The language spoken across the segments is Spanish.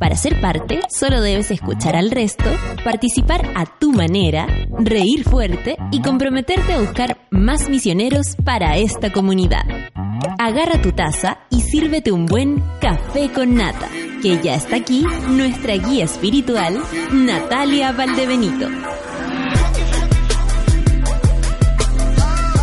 Para ser parte, solo debes escuchar al resto, participar a tu manera, reír fuerte y comprometerte a buscar más misioneros para esta comunidad. Agarra tu taza y sírvete un buen café con nata, que ya está aquí nuestra guía espiritual, Natalia Valdebenito.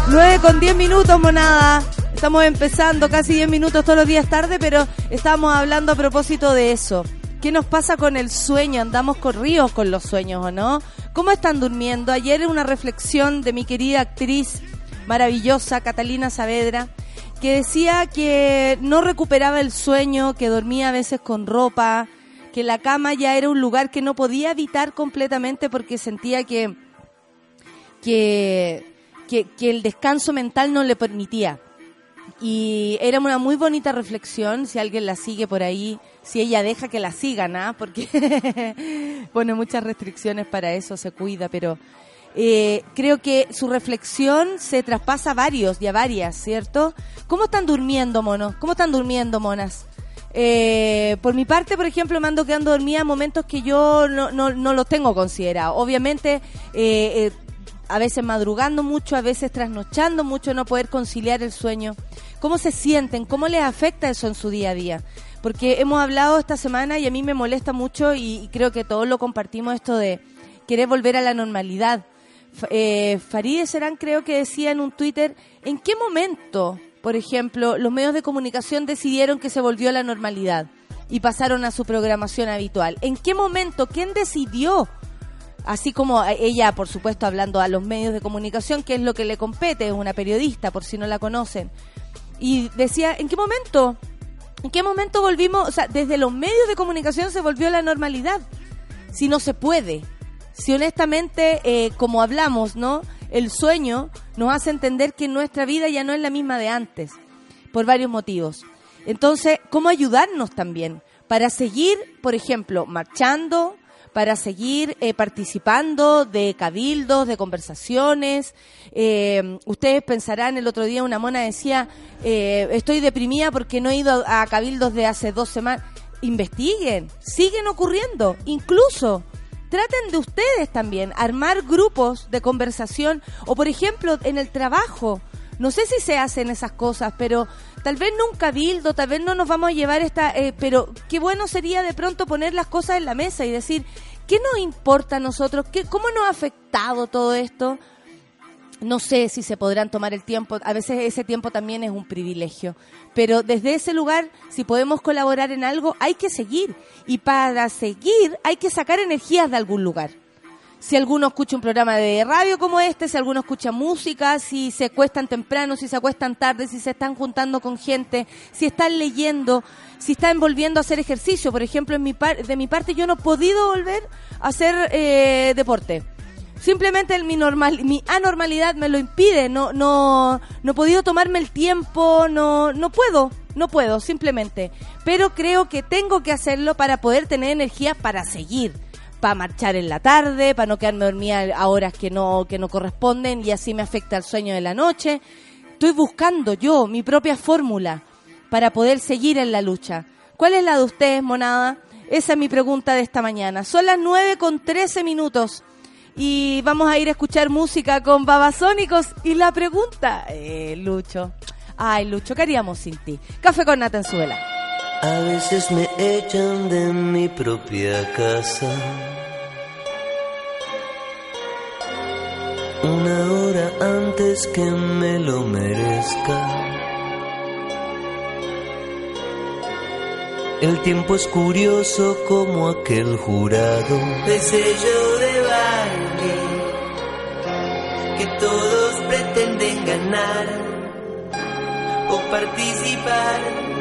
9 con 10 minutos, monada. Estamos empezando casi 10 minutos todos los días tarde, pero estamos hablando a propósito de eso. ¿Qué nos pasa con el sueño? ¿Andamos corridos con los sueños o no? ¿Cómo están durmiendo? Ayer una reflexión de mi querida actriz maravillosa, Catalina Saavedra, que decía que no recuperaba el sueño, que dormía a veces con ropa, que la cama ya era un lugar que no podía evitar completamente porque sentía que, que, que, que el descanso mental no le permitía. Y era una muy bonita reflexión, si alguien la sigue por ahí, si ella deja que la sigan, ¿ah? Porque pone muchas restricciones para eso, se cuida, pero eh, creo que su reflexión se traspasa a varios y a varias, ¿cierto? ¿Cómo están durmiendo, monos? ¿Cómo están durmiendo, monas? Eh, por mi parte, por ejemplo, me ando quedando dormida en momentos que yo no, no, no los tengo considerado. Obviamente, eh, a veces madrugando mucho, a veces trasnochando mucho, no poder conciliar el sueño. ¿Cómo se sienten? ¿Cómo les afecta eso en su día a día? Porque hemos hablado esta semana y a mí me molesta mucho y, creo que todos lo compartimos esto de querer volver a la normalidad. Eh, Farideh Serán creo que decía en un Twitter, ¿en qué momento, por ejemplo, los medios de comunicación decidieron que se volvió a la normalidad y pasaron a su programación habitual? ¿En qué momento? ¿Quién decidió? Así como ella, por supuesto, hablando a los medios de comunicación, que es lo que le compete, es una periodista, por si no la conocen. Y decía, ¿en qué momento? ¿En qué momento volvimos? O sea, desde los medios de comunicación se volvió la normalidad. Si no se puede. Si honestamente, eh, como hablamos, ¿no? El sueño nos hace entender que nuestra vida ya no es la misma de antes. Por varios motivos. Entonces, ¿cómo ayudarnos también? Para seguir, por ejemplo, marchando, para seguir eh, participando de cabildos, de conversaciones. Eh, ustedes pensarán, el otro día una mona decía, eh, estoy deprimida porque no he ido a, cabildos de hace dos semanas. Investiguen, siguen ocurriendo, incluso traten de ustedes también armar grupos de conversación o por ejemplo en el trabajo. No sé si se hacen esas cosas, pero tal vez no un tal vez no nos vamos a llevar esta, pero qué bueno sería de pronto poner las cosas en la mesa y decir, ¿Qué nos importa a nosotros? ¿Qué, ¿Cómo nos ha afectado todo esto? No sé si se podrán tomar el tiempo, a veces ese tiempo también es un privilegio, pero desde ese lugar, si podemos colaborar en algo, hay que seguir. Y para seguir hay que sacar energías de algún lugar si alguno escucha un programa de radio como este, si alguno escucha música, si se acuestan temprano, si se acuestan tarde, si se están juntando con gente, si están leyendo, si están volviendo a hacer ejercicio. Por ejemplo, en mi de mi parte yo no he podido volver a hacer eh, deporte. Simplemente mi, normal, mi anormalidad me lo impide, no, no, no he podido tomarme el tiempo, no, no puedo, no puedo, simplemente. Pero creo que tengo que hacerlo para poder tener energía para seguir para marchar en la tarde, para no quedarme dormida a horas que no, que no corresponden y así me afecta el sueño de la noche. Estoy buscando yo mi propia fórmula para poder seguir en la lucha. ¿Cuál es la de ustedes, monada? Esa es mi pregunta de esta mañana. Son las 9 con 13 minutos y vamos a ir a escuchar música con Babasónicos. Y la pregunta, eh, Lucho. Ay, Lucho, ¿qué haríamos sin ti? Café con Nata a veces me echan de mi propia casa. Una hora antes que me lo merezca. El tiempo es curioso como aquel jurado de sello de baile que todos pretenden ganar o participar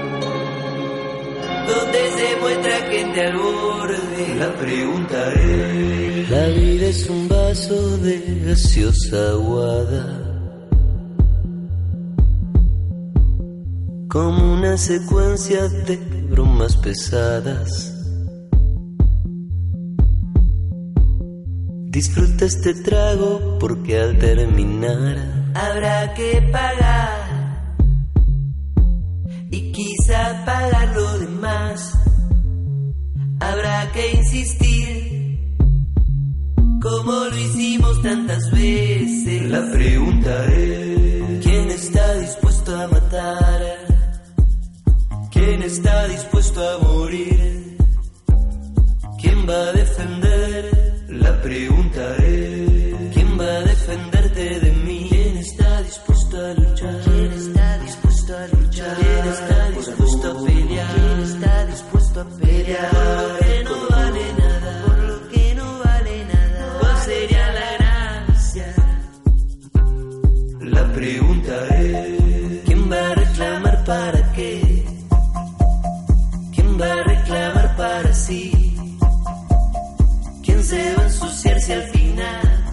donde se muestra gente al borde La pregunta es, la vida es un vaso de gaseosa aguada. Como una secuencia de bromas pesadas. Disfruta este trago porque al terminar habrá que pagar. Y quizá pagar lo demás. Habrá que insistir. Como lo hicimos tantas veces. La pregunta es: ¿quién está dispuesto a matar? ¿Quién está dispuesto a morir? ¿Quién va a defender? La pregunta ¿Quién está dispuesto a pelear? ¿Quién está dispuesto a pelear? Por lo que no vale nada, por lo que no vale nada. ¿Cuál sería la gracia? La pregunta es, ¿quién va a reclamar para qué? ¿Quién va a reclamar para sí? ¿Quién se va a ensuciar si al final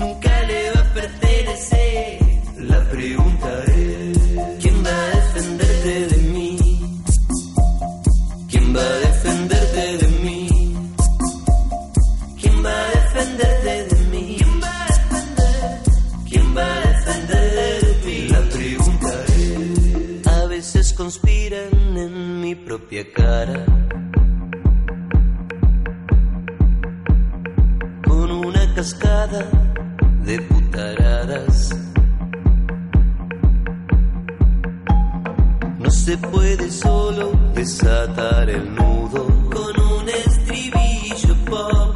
nunca le va a pertenecer? La pregunta es, ¿Quién va a defenderte de mí? ¿Quién va a defenderte de mí? ¿Quién va a defender? ¿Quién va a defender de mí? La pregunta es, a veces conspiran en mi propia cara. con una cascada de putaradas. Se puede solo desatar el nudo. Con un estribillo pop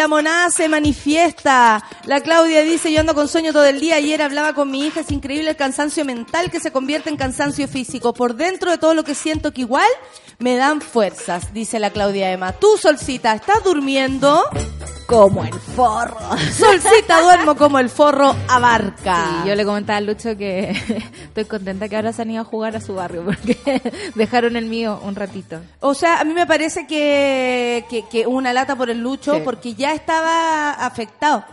la monada se manifiesta. La Claudia dice, yo ando con sueño todo el día. Ayer hablaba con mi hija, es increíble el cansancio mental que se convierte en cansancio físico. Por dentro de todo lo que siento que igual me dan fuerzas, dice la Claudia Emma. Tú, Solcita, ¿estás durmiendo? Como el forro. Solcita, duermo como el forro abarca. Sí, yo le comentaba a Lucho que estoy contenta que ahora se han ido a jugar a su barrio porque dejaron el mío un ratito. O sea, a mí me parece que, que, que una lata por el lucho Sí. porque ya estaba afectado.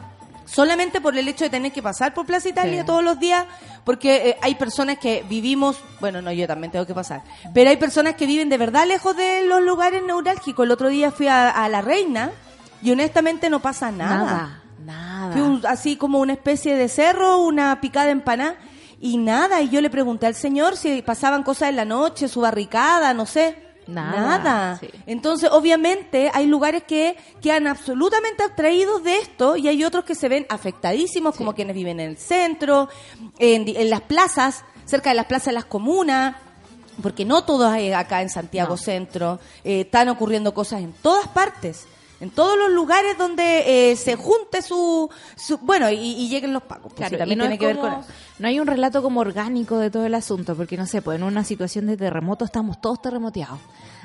solamente por el hecho de tener que pasar por Plaza Italia Sí. todos los días, porque eh, hay personas que vivimos, bueno, no, yo también tengo que pasar, pero hay personas que viven de verdad lejos de los lugares neurálgicos. El otro día fui a, a La Reina y honestamente no pasa nada. Nada, nada. Fui un- así como una especie de cerro, una picada empanada y nada. Y yo le pregunté al señor si pasaban cosas en la noche, su barricada, no sé. Nada, sí. Entonces, obviamente, hay lugares que quedan absolutamente abstraídos de esto y hay otros que se ven afectadísimos, como quienes viven en el centro, en, en las plazas, cerca de las plazas de las comunas. Porque no todo es acá en Santiago No. Centro, eh, están ocurriendo cosas en todas partes, en todos los lugares donde eh, se junte su, su- bueno, y, y lleguen los pacos. pues, Claro, sí, también no tiene que ver con eso. No hay un relato como orgánico de todo el asunto, porque no sé, pues en una situación de terremoto estamos todos terremoteados.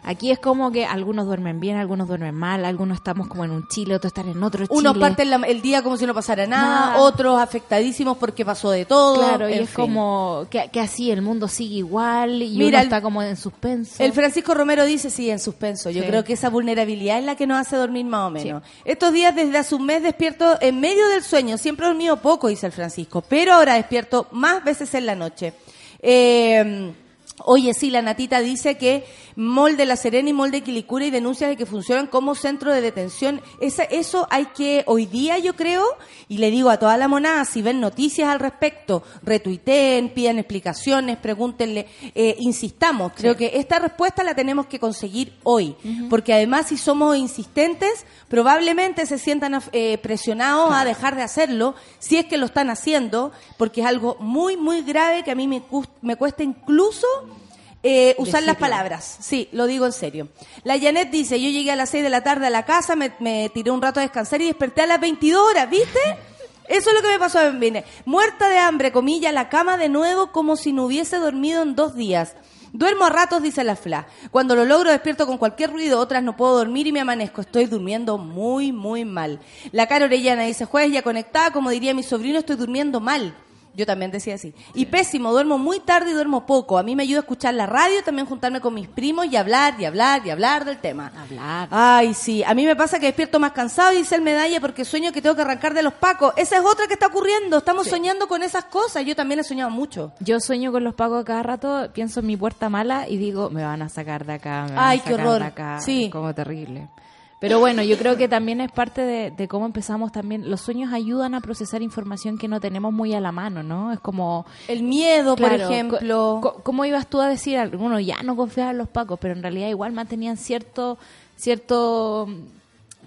Aquí es como que algunos duermen bien, algunos duermen mal, algunos estamos como en un Chile, otros están en otro Chile. Unos parten la- el día como si no pasara nada, Nada. otros afectadísimos porque pasó de todo. Claro, y es fin. como que, que así el mundo sigue igual y Mira, uno está como en suspenso. El Francisco Romero dice, sí, en suspenso. Yo Sí. creo que esa vulnerabilidad es la que nos hace dormir más o menos. Estos días desde hace un mes despierto en medio del sueño. Siempre he dormido poco, dice el Francisco, pero ahora despierto más veces en la noche. Eh, Oye, sí, la Natita dice que Mall de La Serena y Mall de Quilicura y denuncias de que funcionan como centro de detención. Esa, eso hay que, hoy día yo creo, y le digo a toda la monada, si ven noticias al respecto, retuiteen, pidan explicaciones, pregúntenle, eh, insistamos. Creo que esta respuesta la tenemos que conseguir hoy, porque además si somos insistentes, probablemente se sientan eh, presionados a dejar de hacerlo, si es que lo están haciendo, porque es algo muy, muy grave que a mí me, me cuesta incluso eh, usar las palabras. Sí, lo digo en serio. La Janet dice, yo llegué a las 6 de la tarde a la casa, me, me tiré un rato a descansar y desperté a las 22 horas, ¿viste? Eso es lo que me pasó en Vine. Muerta de hambre, comilla, a la cama de nuevo como si no hubiese dormido en dos días. Duermo a ratos, dice la Fla. Cuando lo logro despierto con cualquier ruido, otras no puedo dormir y me amanezco. Estoy durmiendo muy, muy mal. La cara Orellana dice, jueves ya conectada, como diría mi sobrino, estoy durmiendo mal. Yo también decía así. Y pésimo, duermo muy tarde y duermo poco. A mí me ayuda a escuchar la radio, también juntarme con mis primos y hablar, y hablar, y hablar del tema. Hablar. Ay, sí. A mí me pasa que despierto más cansado y dice el medalla porque sueño que tengo que arrancar de los pacos. Esa es otra que está ocurriendo. Estamos soñando con esas cosas. Yo también he soñado mucho. Yo sueño con los pagos cada rato, pienso en mi puerta mala y digo, me van a sacar de acá, me van Ay, a qué sacar horror. de acá. Sí. Como terrible. Pero bueno, yo creo que también es parte de, de cómo empezamos también. Los sueños ayudan a procesar información que no tenemos muy a la mano, ¿no? Es como... El miedo, por ejemplo. ¿Cómo ibas tú a decir? Algunos ya no confiaba en los pacos, pero en realidad igual mantenían cierto cierto mm,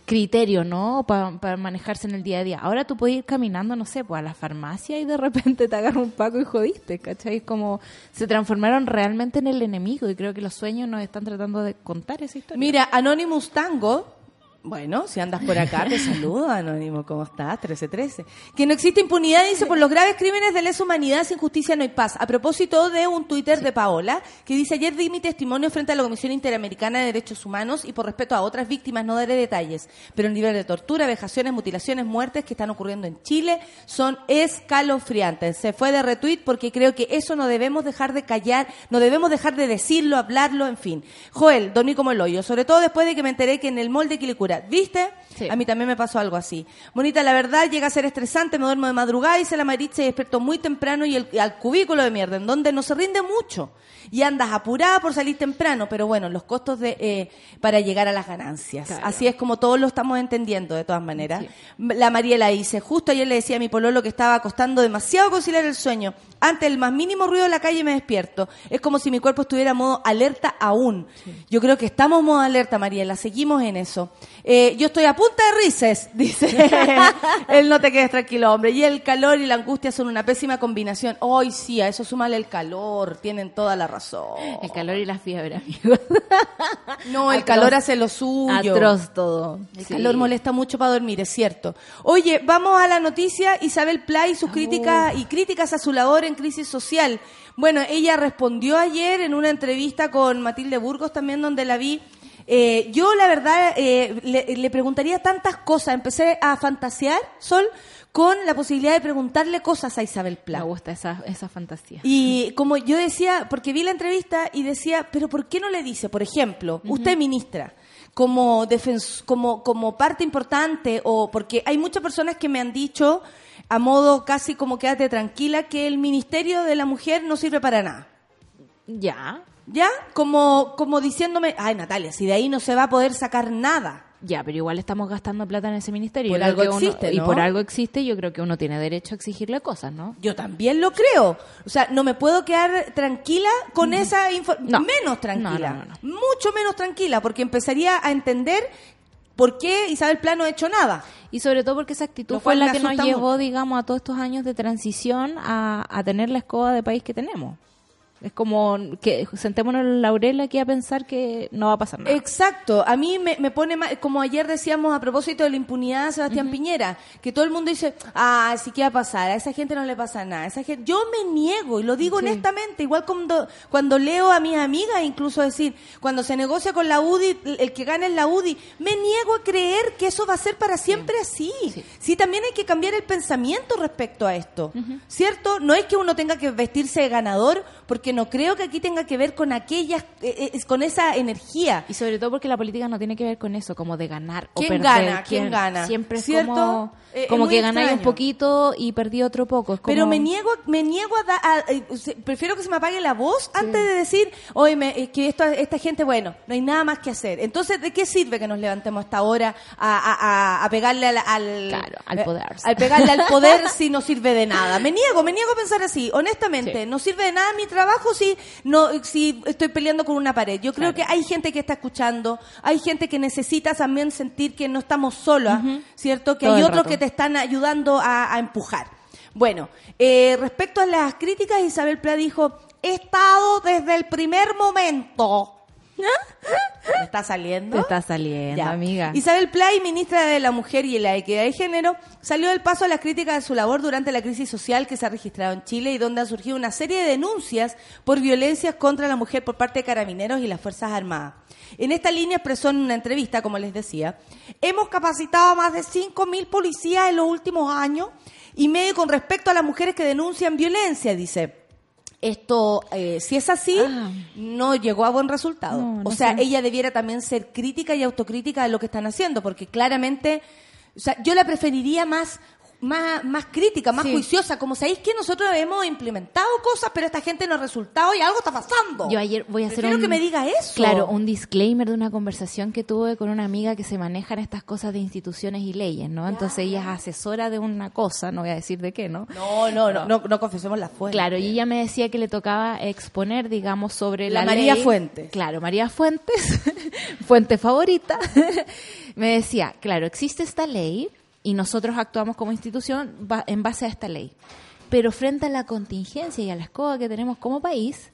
criterio, ¿no? Para manejarse en el día a día. Ahora tú puedes ir caminando, no sé, pues a la farmacia y de repente te agarra un paco y jodiste, ¿cachai? Como se transformaron realmente en el enemigo y creo que los sueños nos están tratando de contar esa historia. Mira, Anonymous Tango. Bueno, si andas por acá, te saludo, Anónimo. ¿Cómo estás? 1313. Que no existe impunidad, dice, por los graves crímenes de lesa humanidad, sin justicia no hay paz. A propósito de un Twitter de Paola, que dice, ayer di mi testimonio frente a la Comisión Interamericana de Derechos Humanos y por respeto a otras víctimas no daré detalles. Pero el nivel de tortura, vejaciones, mutilaciones, muertes que están ocurriendo en Chile son escalofriantes. Se fue de retweet porque creo que eso no debemos dejar de callar, no debemos dejar de decirlo, hablarlo, en fin. Joel, dormí como el hoyo, sobre todo después de que me enteré que en el molde Quilicura, ¿viste? Sí. A mí también me pasó algo así. Bonita, la verdad, llega a ser estresante, me duermo de madrugada, hice la maritza y despierto muy temprano y, el- y al cubículo de mierda, en donde no se rinde mucho. Y andas apurada por salir temprano, pero bueno, los costos de eh, para llegar a las ganancias. Claro. Así es como todos lo estamos entendiendo, de todas maneras. La Mariela dice, justo ayer le decía a mi pololo que estaba costando demasiado conciliar el sueño. Ante el más mínimo ruido de la calle me despierto. Es como si mi cuerpo estuviera en modo alerta aún. Yo creo que estamos en modo alerta, Mariela. Seguimos en eso. Eh, yo estoy a punta de rises, dice. Él no te quedes tranquilo, hombre. Y el calor y la angustia son una pésima combinación. Hoy sí, a eso súmale el calor. Tienen toda la razón. El calor y la fiebre, amigos. No, el Atroz. calor hace lo suyo. Atroz todo. El Sí. calor molesta mucho para dormir, es cierto. Oye, vamos a la noticia. Isabel Play, Ah, sus críticas y críticas a su labor en crisis social. Bueno, ella respondió ayer en una entrevista con Matilde Burgos también, donde la vi. Eh, yo, la verdad, eh, le, le preguntaría tantas cosas. Empecé a fantasear, Sol, con la posibilidad de preguntarle cosas a Isabel Play. Me gusta esa, esa fantasía. Y como yo decía, porque vi la entrevista y decía, pero ¿por qué no le dice, por ejemplo, usted ministra, como, defens- como, como parte importante, o porque hay muchas personas que me han dicho, a modo casi como quédate tranquila, que el Ministerio de la Mujer no sirve para nada. Ya, ¿Ya? Como, como diciéndome, ay Natalia, si de ahí no se va a poder sacar nada. ya, pero igual estamos gastando plata en ese ministerio. Por algo uno- existe, Y ¿no? por algo existe, yo creo que uno tiene derecho a exigirle cosas, ¿no? Yo también lo creo. O sea, no me puedo quedar tranquila con esa información. No. Menos tranquila. No, Mucho menos tranquila, porque empezaría a entender por qué Isabel Plano ha hecho nada. Y sobre todo porque esa actitud fue la que nos llevó, mucho. digamos, a todos estos años de transición a, a tener la escoba de país que tenemos. Es como que sentémonos en la laurel aquí a pensar que no va a pasar nada. Exacto. A mí me, me pone mal, como ayer decíamos a propósito de la impunidad de Sebastián Piñera, que todo el mundo dice, ah, sí, ¿qué va a pasar? A esa gente no le pasa nada. Esa gente... Yo me niego, y lo digo Sí. honestamente, igual cuando, cuando leo a mis amigas, incluso decir, cuando se negocia con la UDI, el que gana es la UDI, me niego a creer que eso va a ser para siempre así. Sí. también hay que cambiar el pensamiento respecto a esto, ¿cierto? No es que uno tenga que vestirse de ganador, porque no creo que aquí tenga que ver con aquellas, eh, eh, con esa energía. Y sobre todo porque la política no tiene que ver con eso, como de ganar o ¿Quién perder. gana? ¿Quién gana? Siempre es ¿Cierto? como, Eh, como que ganáis un poquito y perdí otro poco. Es Pero me niego, me niego a, da- a- prefiero que se me apague la voz antes de decir, oye, me- que esto, esta gente, bueno, no hay nada más que hacer. Entonces, ¿de qué sirve que nos levantemos hasta ahora a, pegarle al, al, Claro, al poder. al pegarle al poder si no sirve de nada? Me niego, me niego a pensar así, honestamente. Sí. No sirve de nada mi trabajo si no, si estoy peleando con una pared. Yo creo Claro. que hay gente que está escuchando, hay gente que necesita también sentir que no estamos solas, ¿cierto? Que Todo hay otros rato. que te están ayudando a, a empujar. Bueno, eh, respecto a las críticas, Isabel Pla dijo, he estado desde el primer momento. ¿Me está saliendo? Te está saliendo, Ya. amiga. Isabel Play, ministra de la Mujer y la Equidad de Género, salió del paso a las críticas de su labor durante la crisis social que se ha registrado en Chile y donde ha surgido una serie de denuncias por violencias contra la mujer por parte de carabineros y las Fuerzas Armadas. En esta línea expresó en una entrevista, como les decía, hemos capacitado a más de 5.000 policías en los últimos años y medio con respecto a las mujeres que denuncian violencia, dice. Esto, eh, si es así, Ah. no llegó a buen resultado. No, no o sea, sé. ella debiera también ser crítica y autocrítica de lo que están haciendo, porque claramente, o sea, yo la preferiría más más, más crítica, más Sí. juiciosa, como sabéis que nosotros hemos implementado cosas, pero esta gente no ha resultado y algo está pasando. Yo ayer voy a hacer Prefiero un... que me diga eso. Claro, un disclaimer de una conversación que tuve con una amiga que se maneja en estas cosas de instituciones y leyes, ¿no? Entonces ella es asesora de una cosa, no voy a decir de qué, ¿no? No, no, no, no, no confesemos la fuente. Claro, y ella me decía que le tocaba exponer, digamos, sobre La la, María ley. Fuentes. Claro, María Fuentes, fuente favorita. me decía, claro, existe esta ley y nosotros actuamos como institución en base a esta ley. Pero frente a la contingencia y a la escoba que tenemos como país,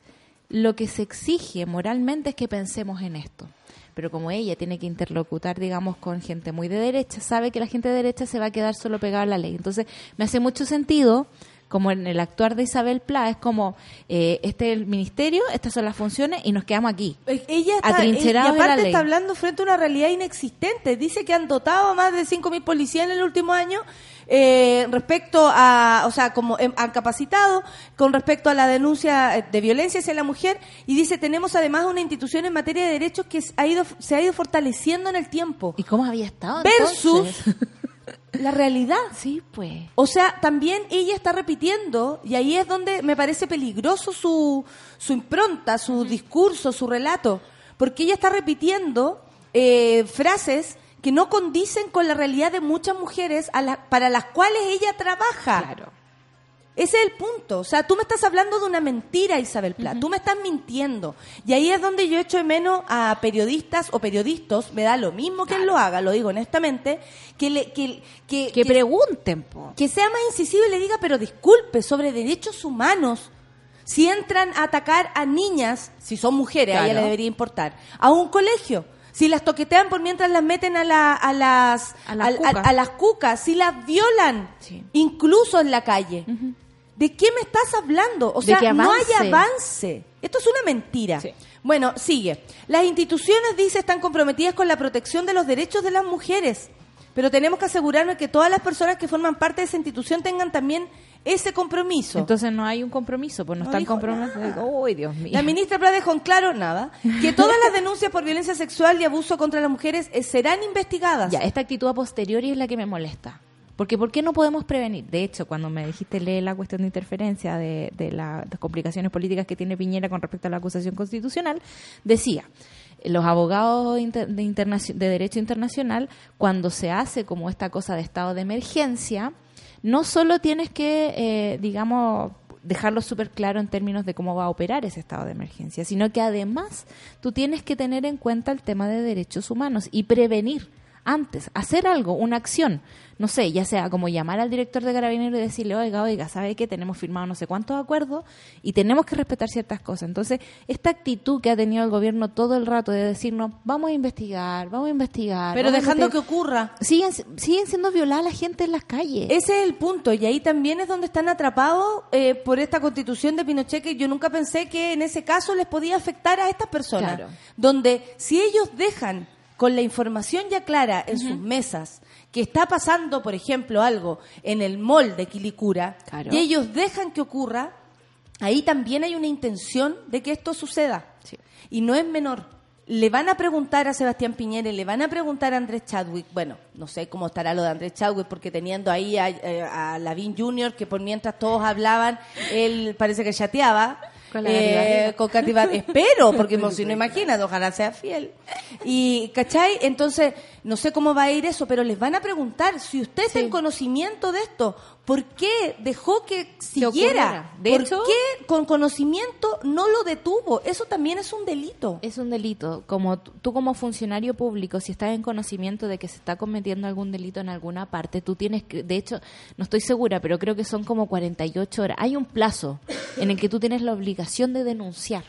lo que se exige moralmente es que pensemos en esto. Pero como ella tiene que interlocutar, digamos, con gente muy de derecha, sabe que la gente de derecha se va a quedar solo pegada a la ley. Entonces, me hace mucho sentido, como en el actuar de Isabel Pla, es como, eh, este es el ministerio, estas son las funciones y nos quedamos aquí. Ella está, y aparte está hablando frente a una realidad inexistente. Dice que han dotado a más de 5.000 policías en el último año eh, respecto a, o sea, como em, han capacitado con respecto a la denuncia eh, de violencia hacia la mujer y dice tenemos además una institución en materia de derechos que ha ido, se ha ido fortaleciendo en el tiempo. ¿Y cómo había estado? Versus entonces? la realidad. sí, pues. O sea, también ella está repitiendo, y ahí es donde me parece peligroso su, su impronta, su discurso, su relato, porque ella está repitiendo eh, frases que no condicen con la realidad de muchas mujeres a la- para las cuales ella trabaja. Claro. Ese es el punto. O sea, tú me estás hablando de una mentira, Isabel Pla. Tú me estás mintiendo. Y ahí es donde yo echo de menos a periodistas o periodistas, me da lo mismo que él lo haga, lo digo honestamente, que, le, que, que, Que pregunten, po. que sea más incisivo y le diga, pero disculpe, sobre derechos humanos. Si entran a atacar a niñas, si son mujeres, a ella Claro. le debería importar, a un colegio. Si las toquetean por mientras las meten a, la- a las, A las cucas. a las cucas, si las violan, Sí. incluso en la calle. ¿De qué me estás hablando? O sea, no hay avance. Esto es una mentira. Sí. Bueno, sigue. Las instituciones, dice, están comprometidas con la protección de los derechos de las mujeres. Pero tenemos que asegurarnos que todas las personas que forman parte de esa institución tengan también ese compromiso. Entonces no hay un compromiso, pues no, No están comprometidos. Uy, Dios mío. La ministra Pla dejó en claro nada, que todas las denuncias por violencia sexual y abuso contra las mujeres eh, serán investigadas. Ya, esta actitud a posteriori es la que me molesta. Porque ¿por qué no podemos prevenir? De hecho, cuando me dijiste leer la cuestión de interferencia de, de la- las complicaciones políticas que tiene Piñera con respecto a la acusación constitucional, decía, los abogados de, de derecho internacional, cuando se hace como esta cosa de estado de emergencia, no solo tienes que, eh, digamos, dejarlo súper claro en términos de cómo va a operar ese estado de emergencia, sino que además tú tienes que tener en cuenta el tema de derechos humanos y prevenir antes, hacer algo, una acción, no sé, ya sea como llamar al director de Carabineros y decirle, oiga, oiga, ¿sabe qué? Tenemos firmado no sé cuántos acuerdos y tenemos que respetar ciertas cosas. Entonces, esta actitud que ha tenido el gobierno todo el rato de decirnos, vamos a investigar, vamos a investigar. pero dejando que investigar", ocurra. siguen, siguen siendo violada la gente en las calles. Ese es el punto, y ahí también es donde están atrapados eh, por esta constitución de Pinochet, que yo nunca pensé que en ese caso les podía afectar a estas personas. Claro. Donde si ellos dejan con la información ya clara en sus mesas, que está pasando, por ejemplo, algo en el mall de Quilicura, Claro. y ellos dejan que ocurra, ahí también hay una intención de que esto suceda. Sí. Y no es menor. Le van a preguntar a Sebastián Piñera, y le van a preguntar a Andrés Chadwick, bueno, no sé cómo estará lo de Andrés Chadwick, porque teniendo ahí a, eh, a Lavín Jr., que por mientras todos hablaban, él parece que chateaba. Con la eh, con Katy espero, porque si no imagínate, ojalá sea fiel. Y, ¿cachai? Entonces, no sé cómo va a ir eso, pero les van a preguntar, si usted está en conocimiento de esto, ¿por qué dejó que siguiera? De ¿Por hecho- qué con conocimiento no lo detuvo? Eso también es un delito. Es un delito. Como tú como funcionario público, si estás en conocimiento de que se está cometiendo algún delito en alguna parte, tú tienes que, de hecho, no estoy segura, pero creo que son como 48 horas. Hay un plazo en el que tú tienes la obligación de denunciar.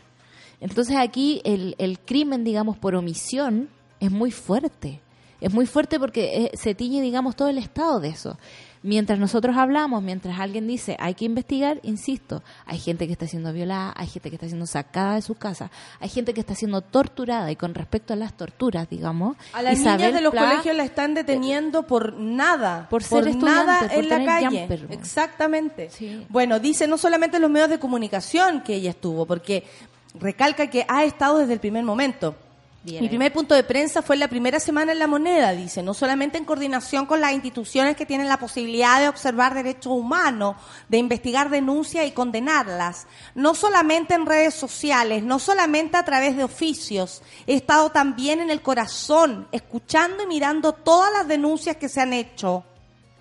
Entonces aquí el, el crimen, digamos, por omisión es muy fuerte. Es muy fuerte porque eh, se tiñe, digamos, todo el estado de eso. Mientras nosotros hablamos, mientras alguien dice hay que investigar, insisto, hay gente que está siendo violada, hay gente que está siendo sacada de su casa, hay gente que está siendo torturada y con respecto a las torturas, digamos, A las Isabel niñas de los Pla- colegios la están deteniendo por nada. Por ser nada estudiante, por en la calle. jumper, ¿no? Exactamente. Sí. Bueno, dice no solamente los medios de comunicación que ella estuvo, porque recalca que ha estado desde el primer momento. Bien Mi ahí. primer punto de prensa fue la primera semana en La Moneda, dice, no solamente en coordinación con las instituciones que tienen la posibilidad de observar derechos humanos, de investigar denuncias y condenarlas, no solamente en redes sociales, no solamente a través de oficios, he estado también en el corazón, escuchando y mirando todas las denuncias que se han hecho.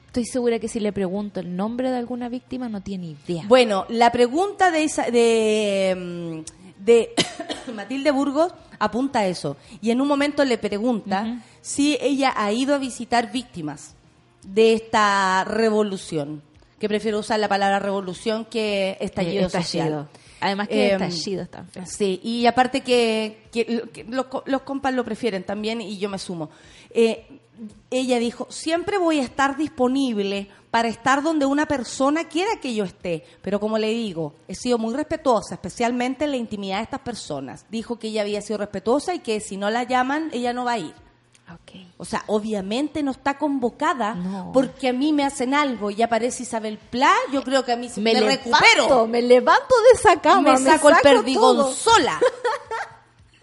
Estoy segura que si le pregunto el nombre de alguna víctima no tiene idea. Bueno, la pregunta de, Isa- de, mm, de Matilde Burgos apunta a eso. Y en un momento le pregunta si ella ha ido a visitar víctimas de esta revolución. Que prefiero usar la palabra revolución que estallido, estallido. social. Además que Eh, estallido es tan feo. Sí, y aparte que, que lo- que los, los compas lo prefieren también y yo me sumo. Eh, ella dijo, siempre voy a estar disponible para estar donde una persona quiera que yo esté, pero como le digo, he sido muy respetuosa, especialmente en la intimidad de estas personas. Dijo que ella había sido respetuosa y que si no la llaman, ella no va a ir. Ok. O sea, obviamente no está convocada No. porque a mí me hacen algo y aparece Isabel Pla, yo creo que a mí se me, levanto, recupero me levanto de esa cama, me saco el perdigón todo. sola.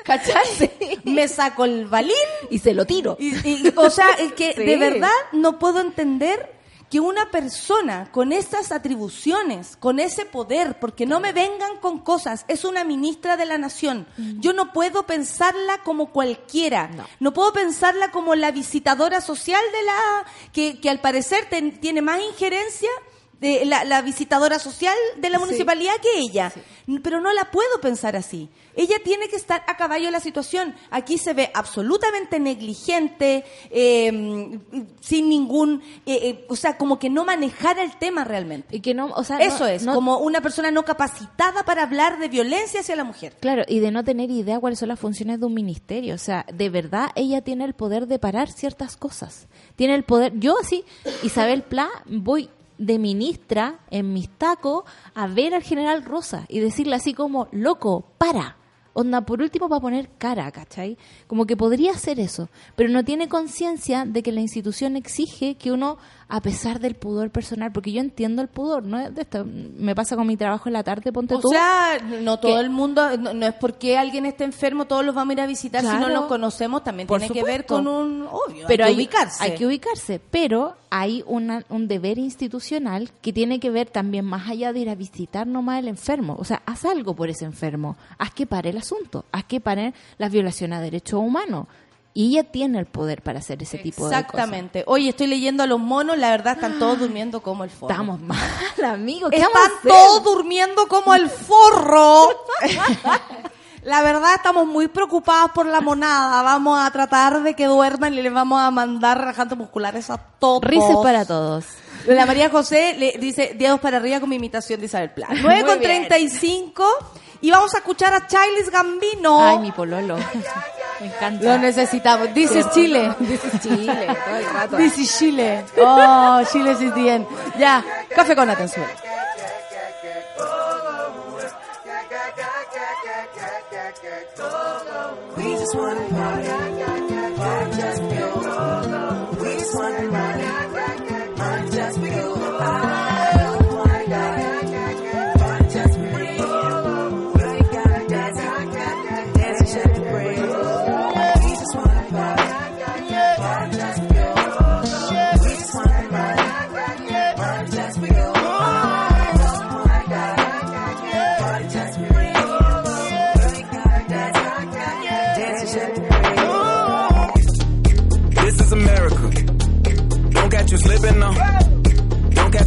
¿Cachai? Me saco el balín. y se lo tiro. Y, y, o sea, es que Sí. de verdad no puedo entender que una persona con estas atribuciones, con ese poder, porque no me vengan con cosas, es una ministra de la nación. Yo no puedo pensarla como cualquiera. No. No, puedo pensarla como la visitadora social de la que, que al parecer ten- tiene más injerencia de la, la visitadora social de la Sí. municipalidad que ella. Pero no la puedo pensar así. Ella tiene que estar a caballo de la situación. Aquí se ve absolutamente negligente, eh, sin ningún, eh, eh, o sea, como que no manejara el tema realmente. Y que no, o sea, Eso no- es, no- como una persona no capacitada para hablar de violencia hacia la mujer. Claro, y de no tener idea cuáles son las funciones de un ministerio. O sea, de verdad ella tiene el poder de parar ciertas cosas. Tiene el poder. Yo así, Isabel Pla, voy de ministra en mis tacos a ver al general Rosa y decirle así como, loco, para. Onda, por último, para poner cara, ¿cachai? Como que podría hacer eso, pero no tiene conciencia de que la institución exige que uno, a pesar del pudor personal, porque yo entiendo el pudor, ¿no? es De esto, me pasa con mi trabajo en la tarde, ponte O tú. sea, no todo que- el mundo, no, no es porque alguien esté enfermo, todos los vamos a ir a visitar si no los conocemos, también tiene que ver con un, obvio, pero hay hay que ubicarse. Hay que ubicarse, pero hay una, un deber institucional que tiene que ver también más allá de ir a visitar nomás al enfermo. O sea, haz algo por ese enfermo. Haz que pare el asunto. Haz que pare las violaciones a derechos humanos. Y ella tiene el poder para hacer ese tipo de cosas. Exactamente. Oye, estoy leyendo a los monos, la verdad están todos durmiendo como el forro. Estamos mal, amigos. ¿Qué vamos Están todos durmiendo como el forro. La verdad estamos muy preocupados por la monada. Vamos a tratar de que duerman y les vamos a mandar relajantes musculares a todos. Risas para todos. La María José le dice dedos para arriba con mi imitación de Isabel Plan. 9 Muy con bien. 35 y vamos a escuchar a Childish Gambino. Ay, mi pololo. Me encanta. Lo necesitamos. This is Chile. This is Chile, todo el rato. This is Chile. Oh, Chile is end. Ya, café con atención. We just wanna party. Party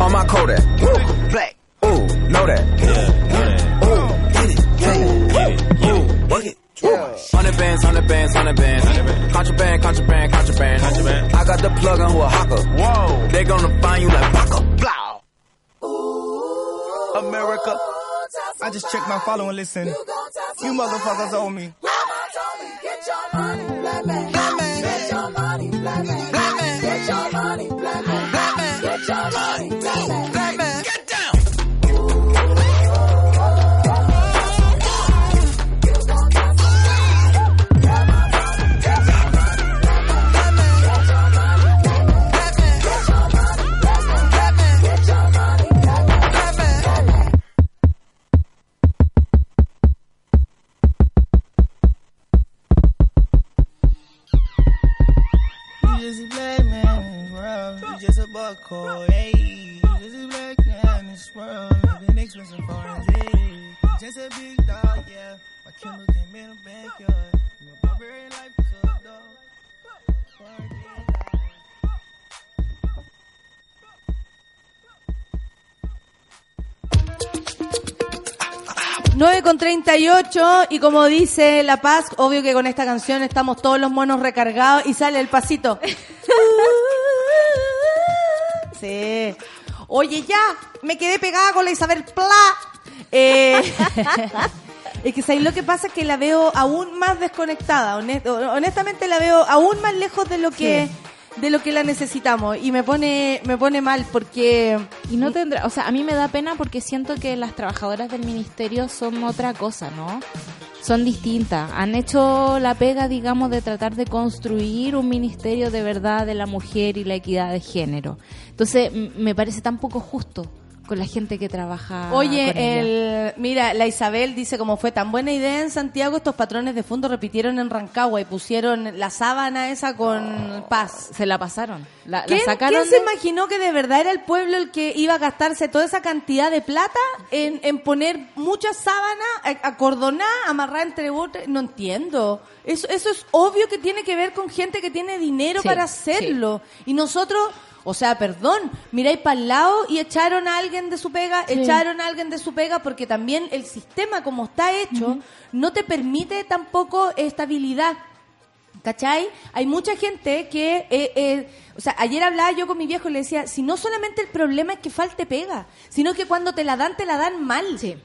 On my Kodak. Woo. Black. Ooh, know that. Yeah. Ooh, get it. Get it. Get it. Ooh, work it. Hundred bands, hundred bands, hundred bands. Contraband, contraband, contraband, contraband. I got the plug on who a hawker. Whoa. They gonna find you like Baka. Blow. America. I just checked my follow and listen. You motherfuckers owe me. Get 38 y como dice La Paz, obvio que con esta canción estamos todos los monos recargados y sale el pasito. Sí. Oye, ya, me quedé pegada con la Isabel Pla. Eh, Es que ¿sabes lo que pasa? Es que la veo aún más desconectada. honest- honestamente la veo aún más lejos de lo que de lo que la necesitamos y me pone me pone mal porque Y no tendrá, o sea, a mí me da pena porque siento que las trabajadoras del ministerio son otra cosa, ¿no? Son distintas. Han hecho la pega, digamos, de tratar de construir un ministerio de verdad de la mujer y la equidad de género. Entonces, me parece tan poco justo con la gente que trabaja. Oye, con ella. el, mira, la Isabel dice como fue tan buena idea en Santiago, estos patrones de fondo repitieron en Rancagua y pusieron la sábana esa con paz. se la pasaron. La, la ¿Quién, sacaron. quién se imaginó que de verdad era el pueblo el que iba a gastarse toda esa cantidad de plata en, en poner muchas sábanas a- acordonadas, amarradas entre botes? No entiendo. Eso, eso es obvio que tiene que ver con gente que tiene dinero Sí, para hacerlo. Y nosotros, o sea, perdón, miráis para el lado y echaron a alguien de su pega, echaron a alguien de su pega porque también el sistema como está hecho no te permite tampoco estabilidad. ¿Cachai? Hay mucha gente que, eh, eh, o sea, ayer hablaba yo con mi viejo y le decía, si no solamente el problema es que falte pega, sino que cuando te la dan, te la dan mal. Sí.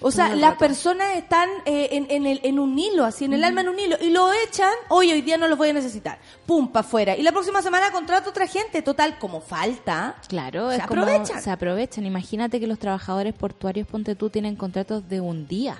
O sea, las personas están eh, en, en, el, en un hilo, así, en el alma en un hilo, y lo echan, hoy hoy día no los voy a necesitar. Pum, para afuera. Y la próxima semana contrato otra gente, total, como falta. Claro, Se es como- aprovechan. se aprovechan. Imagínate que los trabajadores portuarios, ponte tú, tienen contratos de un día.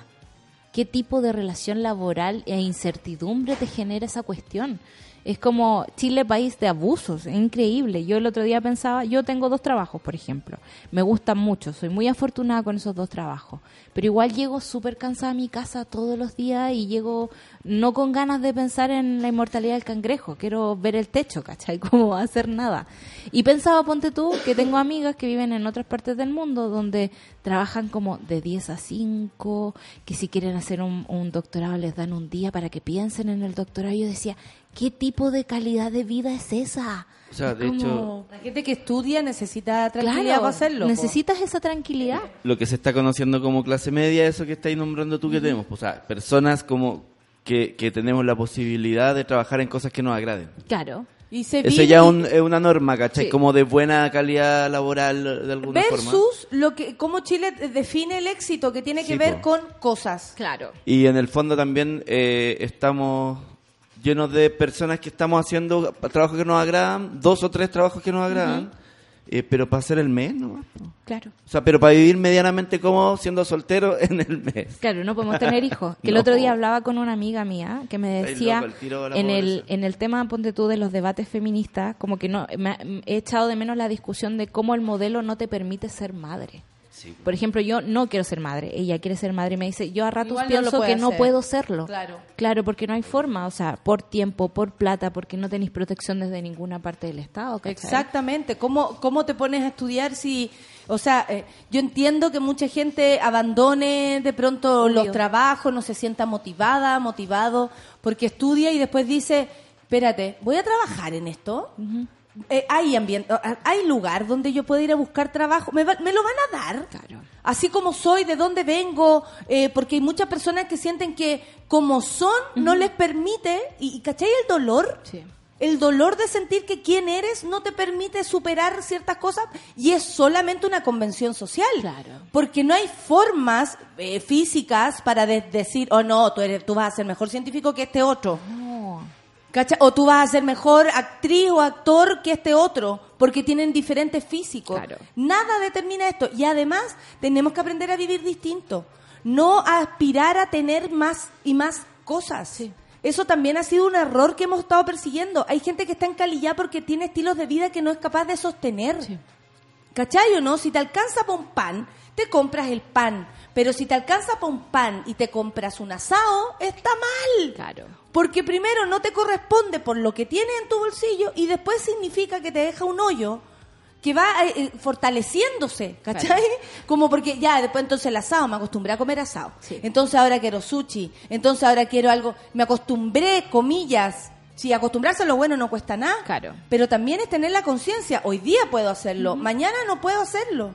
¿Qué tipo de relación laboral e incertidumbre te genera esa cuestión? Es como Chile país de abusos, es increíble. Yo el otro día pensaba, yo tengo dos trabajos, por ejemplo. Me gustan mucho, soy muy afortunada con esos dos trabajos. Pero igual llego súper cansada a mi casa todos los días y llego no con ganas de pensar en la inmortalidad del cangrejo. Quiero ver el techo, ¿cachai? Como hacer nada. Y pensaba, ponte tú, que tengo amigas que viven en otras partes del mundo donde trabajan como de 10 a 5, que si quieren hacer un, un doctorado les dan un día para que piensen en el doctorado. Yo decía, ¿qué tipo de calidad de vida es esa? O sea, Es de hecho, La gente que estudia necesita tranquilidad Claro, para hacerlo. po. necesitas esa tranquilidad. lo que se está conociendo como clase media, eso que estáis nombrando tú que tenemos, o sea, personas como que, que tenemos la posibilidad de trabajar en cosas que nos agraden. Claro. Y se Eso ya un- es una norma, ¿cachai? Sí. Como de buena calidad laboral de alguna forma. Versus lo que, cómo Chile define el éxito, que tiene que Sí, ver po. con cosas. Claro. Y en el fondo también eh, estamos llenos de personas que estamos haciendo trabajos que nos agradan, dos o tres trabajos que nos agradan, eh, pero para hacer el mes, ¿no? Claro. O sea, pero para vivir medianamente cómodo siendo soltero en el mes. Claro, no podemos tener hijos. Que el otro día hablaba con una amiga mía que me decía loco, el en el en el tema ponte tú de los debates feministas, como que no me, he echado de menos la discusión de cómo el modelo no te permite ser madre. Por ejemplo, yo no quiero ser madre, ella quiere ser madre y me dice, yo a ratos Igual pienso que no puedo serlo. Claro. Claro, porque no hay forma, o sea, por tiempo, por plata, porque no tenéis protección desde ninguna parte del Estado. ¿cachai? Exactamente. ¿Cómo, ¿Cómo te pones a estudiar si... O sea, eh, yo entiendo que mucha gente abandone de pronto Obvio. los trabajos, no se sienta motivada, motivado, porque estudia y después dice, espérate, ¿voy a trabajar en esto? Eh, hay ambiente, hay lugar donde yo puedo ir a buscar trabajo, me, va- me lo van a dar. Claro. Así como soy, de dónde vengo, eh, porque hay muchas personas que sienten que como son no les permite, y, y ¿cachai el dolor? Sí. El dolor de sentir que quién eres no te permite superar ciertas cosas y es solamente una convención social. Claro. Porque no hay formas eh, físicas para de- decir, oh no, tú, eres, tú vas a ser mejor científico que este otro. ¿Cacha? O tú vas a ser mejor actriz o actor que este otro, porque tienen diferentes físicos. Claro. Nada determina esto. Y además, tenemos que aprender a vivir distinto. No aspirar a tener más y más cosas. Eso también ha sido un error que hemos estado persiguiendo. Hay gente que está encalillada porque tiene estilos de vida que no es capaz de sostener. ¿Cachai o no? Si te alcanza para un pan, te compras el pan. Pero si te alcanza para un pan y te compras un asado, está mal. Claro. Porque primero no te corresponde por lo que tienes en tu bolsillo y después significa que te deja un hoyo que va eh, eh, fortaleciéndose, ¿cachai? Como porque ya, después entonces el asado, me acostumbré a comer asado. Sí. Entonces ahora quiero sushi, entonces ahora quiero algo, me acostumbré, comillas. Si acostumbrarse a lo bueno no cuesta nada. Claro. Pero también es tener la conciencia, hoy día puedo hacerlo, mañana no puedo hacerlo.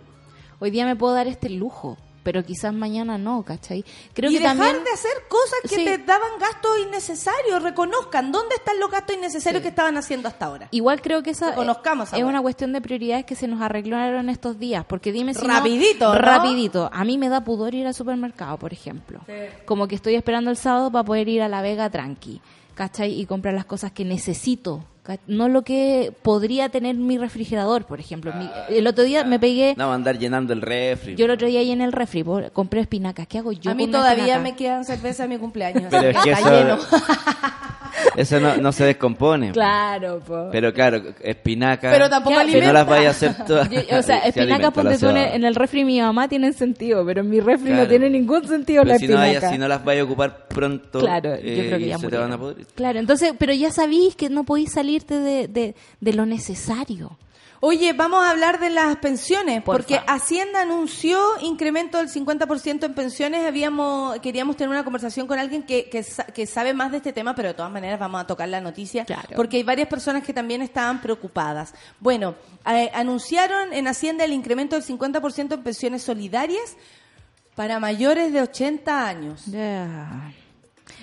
Hoy día me puedo dar este lujo. Pero quizás mañana no, ¿cachai? Creo y que dejar también... de hacer cosas que Sí. te daban gastos innecesarios. Reconozcan dónde están los gastos innecarios Sí. que estaban haciendo hasta ahora. Igual creo que esa Reconozcamos es ahora. una cuestión de prioridades que se nos arreglaron estos días, porque dime si Rapidito, ¿no? rapidito. A mí me da pudor ir al supermercado, por ejemplo. Como que estoy esperando el sábado para poder ir a la Vega tranqui, ¿cachai? Y comprar las cosas que necesito. Ca- No lo que podría tener mi refrigerador, por ejemplo. Mi- el otro día me pegué, No, andar llenando el refri. yo el otro día en el refri compré espinacas. ¿Qué hago yo a mí con todavía me quedan cerveza de mi cumpleaños. Pero así es que está eso, lleno. eso no, no se descompone. Claro, po. Pero claro, espinaca. Pero tampoco no las vaya a hacer todas. Yo- o sea, alimenta ponte tú en el, refri mi mamá tienen sentido, pero en mi refri no tiene ningún sentido Pero la si no, vaya- espinaca. si no las vaya a ocupar pronto, Claro, yo eh, creo que ya se te van a podrir. Claro, entonces, pero ya sabéis que no podéis salirte de, de, de lo necesario. Oye, vamos a hablar de las pensiones, porque Hacienda anunció incremento del 50% en pensiones. Habíamos queríamos tener una conversación con alguien que, que, sa- que sabe más de este tema, pero de todas maneras vamos a tocar la noticia, Claro. porque hay varias personas que también estaban preocupadas. Bueno, eh, anunciaron en Hacienda el incremento del 50% en pensiones solidarias para mayores de 80 años.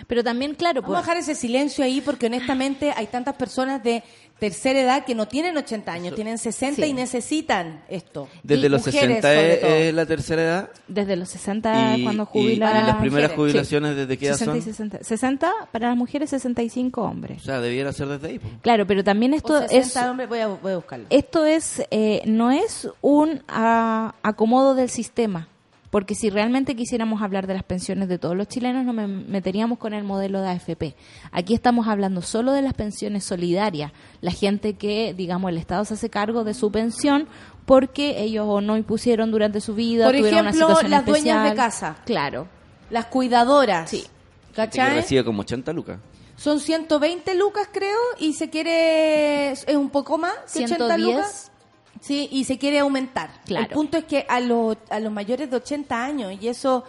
Pero también, claro, Vamos a pues, dejar ese silencio ahí porque honestamente hay tantas personas de tercera edad que no tienen 80 años, tienen 60 Sí. y necesitan esto. Desde Y los mujeres, 60 sobre es, es la tercera edad. desde los 60 y, cuando y- jubilan y las primeras mujeres. jubilaciones desde qué edad 60 y son. 60. 60 para las mujeres, 65 O hombres. sea, debiera ser desde ahí. po. Claro, pero también esto O 60 es hombres, voy a, voy a buscarlo. esto es eh, no es un ah, acomodo del sistema porque si realmente quisiéramos hablar de las pensiones de todos los chilenos nos me- meteríamos con el modelo de AFP aquí estamos hablando solo de las pensiones solidarias la gente que digamos el Estado se hace cargo de su pensión porque ellos o no impusieron durante su vida Por tuvieron una ejemplo, situación las dueñas de casa. claro Las cuidadoras. Sí. Gente que ¿Cachai? recibe como 80 lucas. Son 120 lucas, creo, y se quiere. Es un poco más que 80 110. lucas. Sí, y se quiere aumentar. Claro. El punto es que a los, a los mayores de 80 años, y eso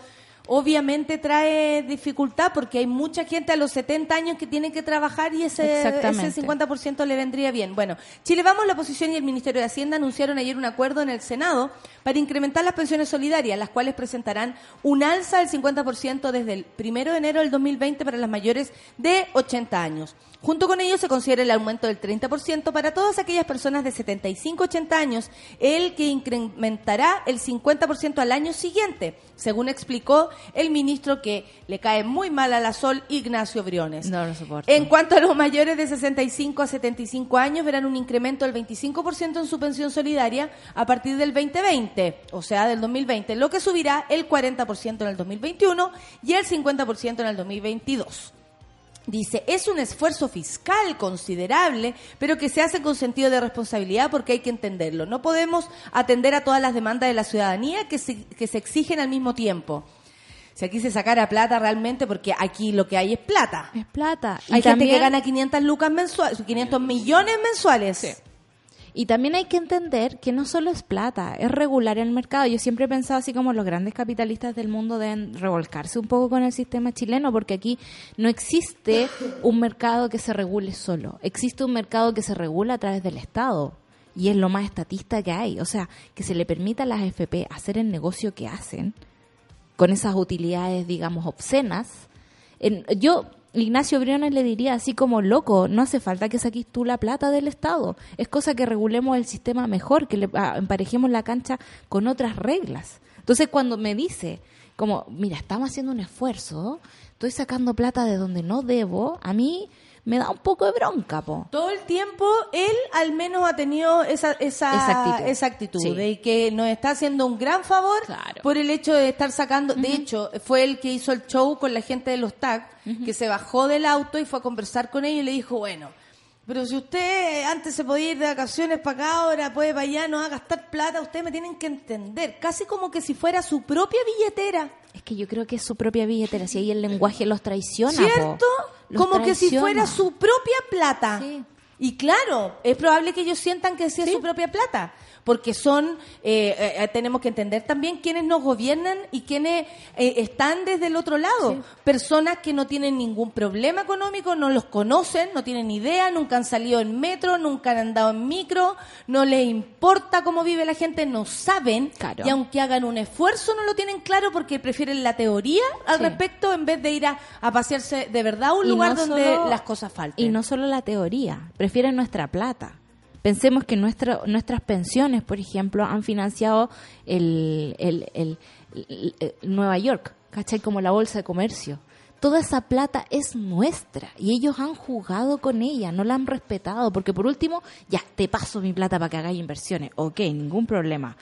obviamente trae dificultad porque hay mucha gente a los 70 años que tiene que trabajar y ese, ese 50% le vendría bien. Bueno, Chile Vamos, la oposición y el Ministerio de Hacienda anunciaron ayer un acuerdo en el Senado para incrementar las pensiones solidarias, las cuales presentarán un alza del 50% desde el primero de enero del 2020 para las mayores de 80 años. Junto con ello se considera el aumento del 30% para todas aquellas personas de 75 80 años, el que incrementará el 50% al año siguiente, según explicó el ministro que le cae muy mal a la Sol, Ignacio Briones. No lo soporto. En cuanto a los mayores de 65 a 75 años, verán un incremento del 25% en su pensión solidaria a partir del 2020, o sea, del 2020, lo que subirá el 40% en el 2021 y el 50% en el 2022. Dice, es un esfuerzo fiscal considerable, pero que se hace con sentido de responsabilidad porque hay que entenderlo. No podemos atender a todas las demandas de la ciudadanía que se, que se exigen al mismo tiempo. Si aquí se sacara plata realmente, porque aquí lo que hay es plata. es plata Hay Y gente que gana 500 lucas mensuales, 500 millones mensuales. Y también hay que entender que no solo es plata, es regular el mercado. Yo siempre he pensado así como los grandes capitalistas del mundo deben revolcarse un poco con el sistema chileno, porque aquí no existe un mercado que se regule solo. Existe un mercado que se regula a través del Estado. Y es lo más estatista que hay. O sea, que se le permita a las FP hacer el negocio que hacen, con esas utilidades, digamos, obscenas. En- yo, Ignacio Briones le diría así como loco, no hace falta que saquís tú la plata del Estado. Es cosa que regulemos el sistema mejor, que le ah, emparejemos la cancha con otras reglas. Entonces, cuando me dice, como, mira, estamos haciendo un esfuerzo, estoy sacando plata de donde no debo, a mí me da un poco de bronca, po. Todo el tiempo él al menos ha tenido esa, esa, Esa actitud. esa actitud Sí. de que nos está haciendo un gran favor Claro. por el hecho de estar sacando. De hecho, fue el que hizo el show con la gente de los TAC, que se bajó del auto y fue a conversar con ellos y le dijo, bueno, pero si usted antes se podía ir de vacaciones para acá, ahora puede para allá, no va a gastar plata, ustedes me tienen que entender. Casi como que si fuera su propia billetera. Es que yo creo que es su propia billetera, si ahí el lenguaje los traiciona, po. Como que si fuera su propia plata. Sí. Y claro, es probable que ellos sientan que sí es su propia plata. Porque son, eh, eh, tenemos que entender también quiénes nos gobiernan y quiénes eh, están desde el otro lado. Personas que no tienen ningún problema económico, no los conocen, no tienen idea, nunca han salido en metro, nunca han andado en micro, no les importa cómo vive la gente, no saben, Claro. y aunque hagan un esfuerzo no lo tienen claro porque prefieren la teoría al Sí. respecto en vez de ir a, a pasearse de verdad a un Y lugar no donde solo- las cosas falten. Y no solo la teoría, prefieren nuestra plata. Pensemos que nuestra, nuestras pensiones, por ejemplo, han financiado el- el- el Nueva York, ¿cachai? Como la bolsa de comercio. Toda esa plata es nuestra y ellos han jugado con ella, no la han respetado, porque por último, ya, te paso mi plata para que hagáis inversiones, ok, ningún problema.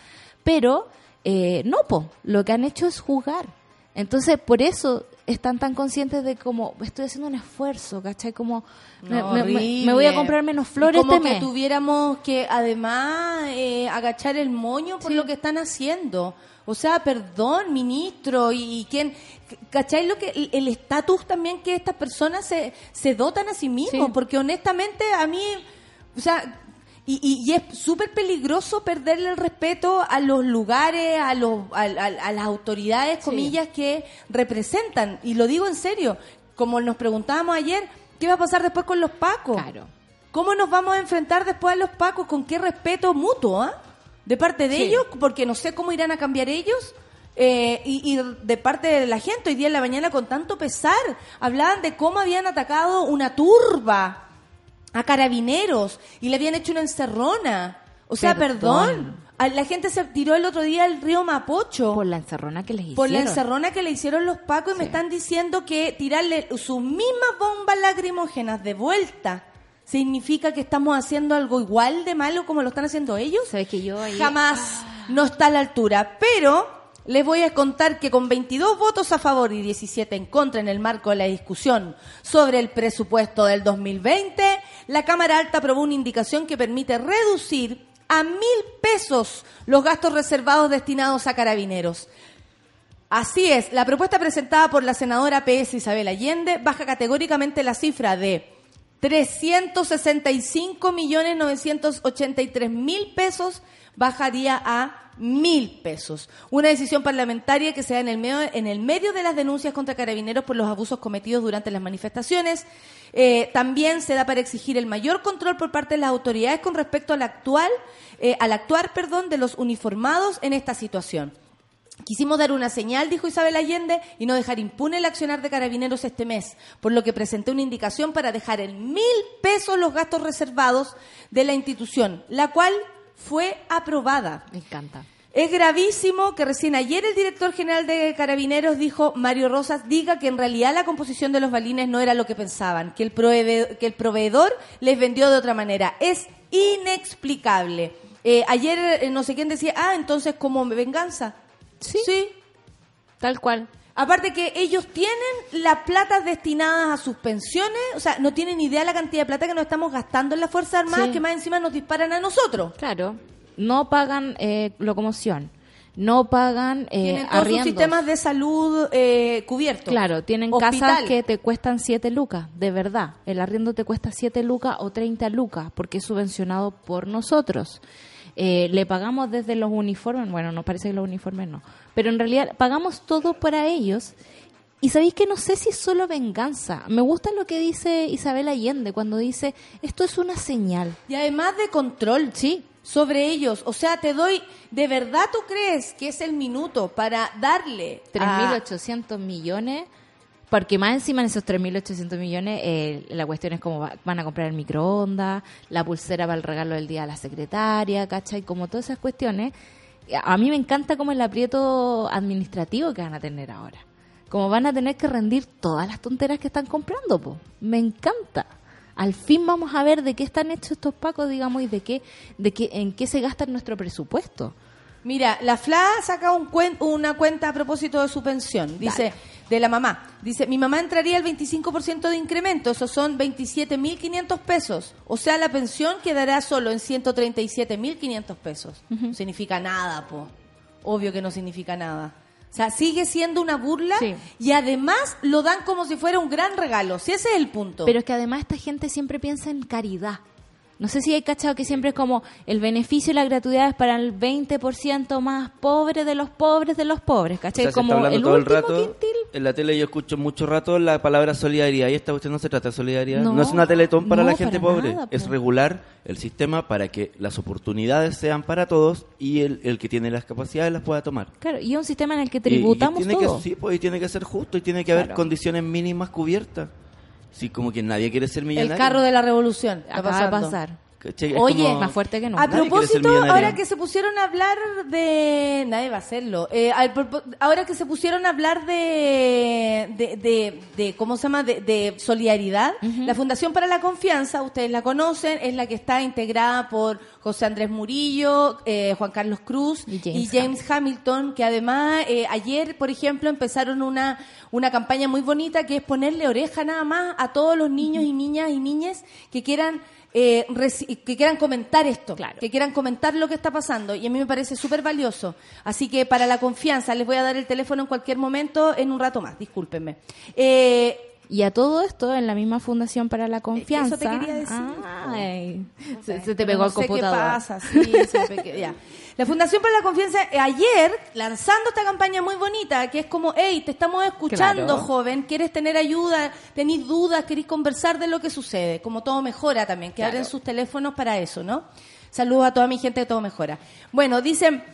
Pero, eh, no, po, lo que han hecho es jugar. Entonces, por eso están tan conscientes de como estoy haciendo un esfuerzo, ¿cachai? Como me, No, me- me- horrible. me voy a comprar menos flores como este que tuviéramos que además eh, agachar el moño por lo que están haciendo. O sea, perdón, ministro, y, y quién... ¿Cachai lo que el- el estatus también que estas personas se, se dotan a sí mismos? Sí. Porque honestamente a mí, o sea, y, y- y es súper peligroso perderle el respeto a los lugares, a, los, a, a- a las autoridades, comillas, que representan. Y lo digo en serio, como nos preguntábamos ayer, ¿qué va a pasar después con los pacos? Claro. ¿Cómo nos vamos a enfrentar después a los pacos? ¿Con qué respeto mutuo? ah? De parte de Sí. ellos, porque no sé cómo irán a cambiar ellos. eh, y, y de parte de la gente, hoy día en la mañana con tanto pesar, hablaban de cómo habían atacado una turba a carabineros y le habían hecho una encerrona. O sea, perdón. La gente se tiró el otro día al río Mapocho Por la encerrona que les hicieron. por la encerrona que le hicieron los pacos y me están diciendo que tirarle sus mismas bombas lacrimógenas de vuelta significa que estamos haciendo algo igual de malo como lo están haciendo ellos. ¿Sabes que yo ahí- Jamás no está a la altura. Pero les voy a contar que con 22 votos a favor y 17 en contra en el marco de la discusión sobre el presupuesto del 2020, la Cámara Alta aprobó una indicación que permite reducir a mil pesos los gastos reservados destinados a carabineros. Así es, la propuesta presentada por la senadora PS Isabel Allende baja categóricamente la cifra de 365 millones 983 mil pesos, bajaría a mil pesos. Una decisión parlamentaria que se da en el, medio, en el medio de las denuncias contra carabineros por los abusos cometidos durante las manifestaciones. Eh, también se da para exigir el mayor control por parte de las autoridades con respecto al actual, eh, al actuar, perdón, de los uniformados en esta situación. Quisimos dar una señal, dijo Isabel Allende, y no dejar impune el accionar de carabineros este mes, por lo que presenté una indicación para dejar en mil pesos los gastos reservados de la institución, la cual fue aprobada. Me encanta. Es gravísimo que recién ayer el director general de Carabineros dijo, Mario Rosas, diga que en realidad la composición de los balines no era lo que pensaban, que el, proveedor, que el proveedor les vendió de otra manera. Es inexplicable. Eh, ayer eh, no sé quién decía, ah, entonces como venganza. Sí. Sí. Tal cual. Aparte que ellos tienen las platas destinadas a sus pensiones, o sea, no tienen idea la cantidad de plata que nos estamos gastando en las Fuerzas Armadas Sí. que más encima nos disparan a nosotros. Claro. No pagan eh, locomoción. No pagan eh, tienen todos sus sistemas de salud eh, cubiertos. Claro, tienen Hospital. casas que te cuestan 7 lucas, de verdad. El arriendo te cuesta 7 lucas o 30 lucas porque es subvencionado por nosotros. Eh, le pagamos desde los uniformes, bueno, nos parece que los uniformes no, pero en realidad pagamos todo para ellos. Y sabéis que no sé si es solo venganza. Me gusta lo que dice Isabel Allende cuando dice, esto es una señal. Y además de control Sí, sobre ellos. O sea, te doy, ¿de verdad tú crees que es el minuto para darle a- 3.800 millones, porque más encima en esos 3.800 millones, eh, la cuestión es cómo va- van a comprar el microondas, la pulsera para el regalo del día a la secretaria, ¿cachai? Como todas esas cuestiones. A mí me encanta como el aprieto administrativo que van a tener ahora. Como van a tener que rendir todas las tonteras que están comprando, po. Me encanta. Al fin vamos a ver de qué están hechos estos pacos, digamos, y de qué, de qué, en qué se gasta nuestro presupuesto. Mira, la FLA saca un cuen- una cuenta a propósito de su pensión. Dice, de la mamá. Dice, mi mamá entraría el 25% de incremento. Esos son 27.500 pesos. O sea, la pensión quedará solo en 137.500 pesos. No significa nada, po. Obvio que no significa nada. O sea, sigue siendo una burla Sí. y además lo dan como si fuera un gran regalo. Si ese es el punto. Pero es que además esta gente siempre piensa en caridad. No sé si hay cachado que siempre es como el beneficio y la gratuidad es para el 20% más pobre de los pobres de los pobres, O ¿cachai? sea, como el todo el último rato. quintil. En la tele yo escucho mucho rato la palabra solidaridad y esta cuestión no se trata de solidaridad. No, No, es una teletón para no, la gente para pobre. nada, es regular el sistema para que las oportunidades sean para todos y el, el que tiene las capacidades las pueda tomar. Claro, y es un sistema en el que Y- y tributamos tiene todo. Que, sí, pues, y tiene que ser justo y tiene que haber condiciones mínimas cubiertas. Sí, como que nadie quiere ser El millonario. carro de la revolución. de pasando. pasar. Oye, como- Más fuerte que no. A propósito, ahora que se pusieron a hablar de... Nadie va a hacerlo. Eh, al propo- ahora que se pusieron a hablar de... de, de- de- ¿Cómo se llama? De, de solidaridad. La Fundación para la Confianza, ustedes la conocen, es la que está integrada por José Andrés Murillo, eh, Juan Carlos Cruz Y y James James, Hamilton, que además eh, ayer, por ejemplo, empezaron una, una campaña muy bonita que es ponerle oreja nada más a todos los niños y niñas y niñas que quieran eh, que quieran comentar esto, que quieran comentar lo que está pasando y a mí me parece súper valioso. Así que para la confianza les voy a dar el teléfono en cualquier momento en un rato más, discúlpenme. Eh, Y a todo esto, en la misma Fundación para la Confianza. Eso te quería decir. Ay, se, se te pegó no el sé computador. ¿Qué pasa? Sí, se me pe- ya. La Fundación para la Confianza, eh, ayer, lanzando esta campaña muy bonita, que es como, hey, te estamos escuchando, Claro. joven, quieres tener ayuda, tenés dudas, querés conversar de lo que sucede, como todo mejora también, que Claro. abren sus teléfonos para eso, ¿no? Saludos a toda mi gente de Todo Mejora. Bueno, dicen,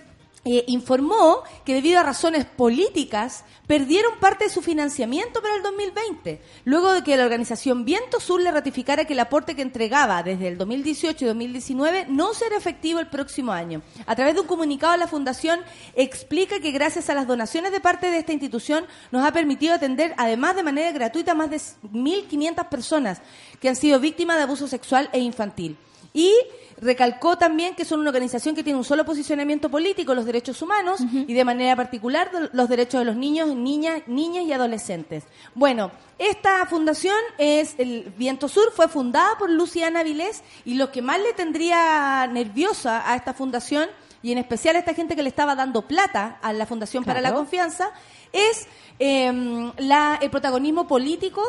eh, informó que debido a razones políticas perdieron parte de su financiamiento para el 2020, luego de que la organización Viento Sur le ratificara que el aporte que entregaba desde el 2018 y 2019 no será efectivo el próximo año. A través de un comunicado, la Fundación explica que gracias a las donaciones de parte de esta institución nos ha permitido atender, además de manera gratuita, más de 1.500 personas que han sido víctimas de abuso sexual e infantil. Y recalcó también que son una organización que tiene un solo posicionamiento político, los derechos humanos, y de manera particular los derechos de los niños, niñas, niñas y adolescentes. Bueno, esta fundación es el Viento Sur, fue fundada por Luciana Vilés, y lo que más le tendría nerviosa a esta fundación, y en especial a esta gente que le estaba dando plata a la Fundación para la. Confianza, es em, la, el protagonismo político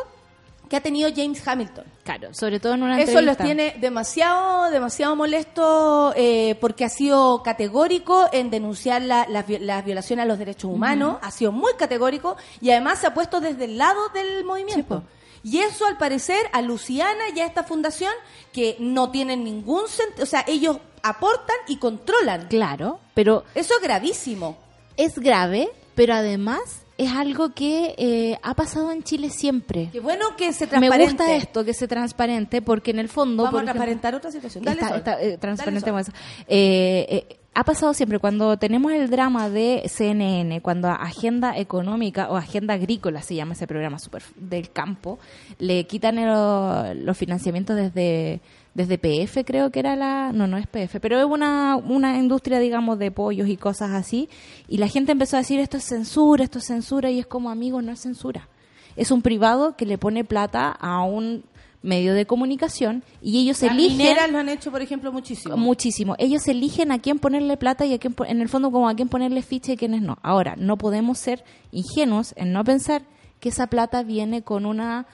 que ha tenido James Hamilton. Claro, sobre todo en una Eso los tiene demasiado, demasiado molesto eh, porque ha sido categórico en denunciar la- las vi- las violaciones a los derechos humanos, ha sido muy categórico y además se ha puesto desde el lado del movimiento. y eso, al parecer, a Luciana y a esta fundación, que no tienen ningún sentido, o sea, ellos aportan y controlan. Claro, pero Eso es gravísimo. es grave, pero además es algo que eh, ha pasado en Chile siempre. Qué bueno que se Me transparente. gusta esto, que sea transparente, porque en el fondo... Vamos a ejemplo, transparentar otra situación. Dale, Está- está, eh, Dale, transparentemos Sol. eso. Eh, eh, ha pasado siempre cuando tenemos el drama de CNN, cuando Agenda Económica o Agenda Agrícola se llama ese programa super del campo, le quitan el- los financiamientos desde desde PF creo que era la no no es PF pero es una una industria digamos de pollos y cosas así y la gente empezó a decir esto es censura esto es censura y es como amigos no es censura es un privado que le pone plata a un medio de comunicación y ellos Las eligen lo han hecho, por ejemplo, muchísimo. Muchísimo. Ellos eligen a quién ponerle plata y a quién, en el fondo como a quién ponerle ficha y quiénes no. Ahora, no podemos ser ingenuos en no pensar que esa plata viene con una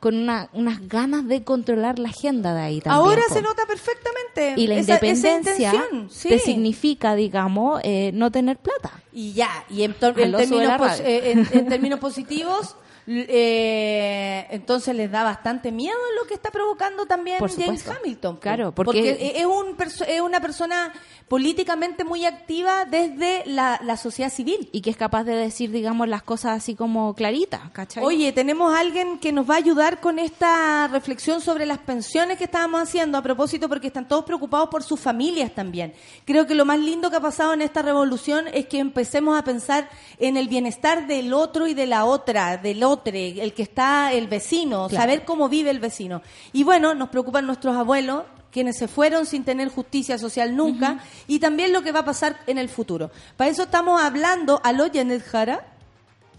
con una, unas ganas de controlar la agenda de ahí también. Ahora po. se nota perfectamente. y la esa- esa independencia intención, sí. te significa, digamos, eh, no tener plata. Y ya, y en, en términos, pos- eh, en- en términos positivos, eh, entonces les da bastante miedo lo que está provocando también Por James. Hamilton. Claro, porque- es, un perso- es una persona políticamente muy activa desde la, la sociedad civil. Y que es capaz de decir, digamos, las cosas así como claritas, ¿cachai? Oye, tenemos a alguien que nos va a ayudar con esta reflexión sobre las pensiones que estábamos haciendo a propósito porque están todos preocupados por sus familias también. Creo que lo más lindo que ha pasado en esta revolución es que empecemos a pensar en el bienestar del otro y de la otra, del otro, el que está el vecino, Claro. saber cómo vive el vecino. Y bueno, nos preocupan nuestros abuelos quienes se fueron sin tener justicia social nunca y también lo que va a pasar en el futuro. Para eso estamos hablando, aló Janet Jara.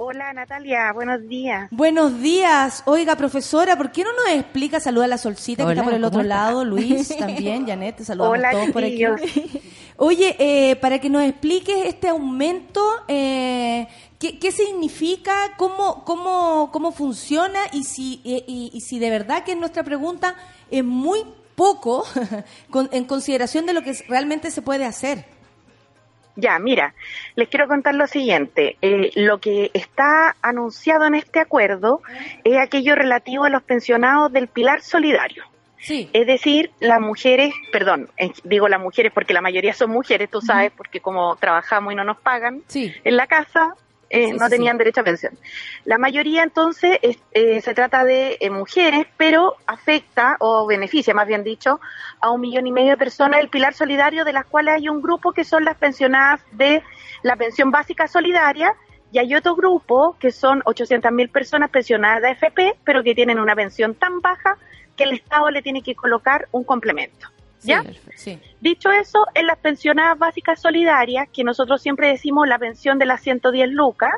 Hola Natalia, buenos días. Buenos días. Oiga, profesora, ¿por qué no nos explica? Saluda a la Solcita que está por el otro lado, Luis también, Janet, te saludamos Hola, todos por aquí. Oye, eh, para que nos expliques este aumento, eh, ¿qué, qué significa? ¿Cómo, cómo, cómo funciona? Y si, y, y si de verdad que es nuestra pregunta es muy poco en consideración de lo que realmente se puede hacer. Ya, mira, les quiero contar lo siguiente. Eh, lo que está anunciado en este acuerdo es aquello relativo a los pensionados del Pilar Solidario. Sí. Es decir, las mujeres, perdón, eh, digo las mujeres porque la mayoría son mujeres, tú sabes, porque como trabajamos y no nos pagan Sí. en la casa, eh, Sí, no tenían sí. derecho a pensión. La mayoría entonces es- eh, se trata de eh, mujeres, pero afecta o beneficia, más bien dicho, a un millón y medio de personas el pilar solidario, de las cuales hay un grupo que son las pensionadas de la pensión básica solidaria. Y hay otro grupo que son 800 mil personas pensionadas de AFP, pero que tienen una pensión tan baja que el Estado le tiene que colocar un complemento. ¿Ya? Sí. Dicho eso, en las pensionadas básicas solidarias, que nosotros siempre decimos la pensión de las 110 lucas,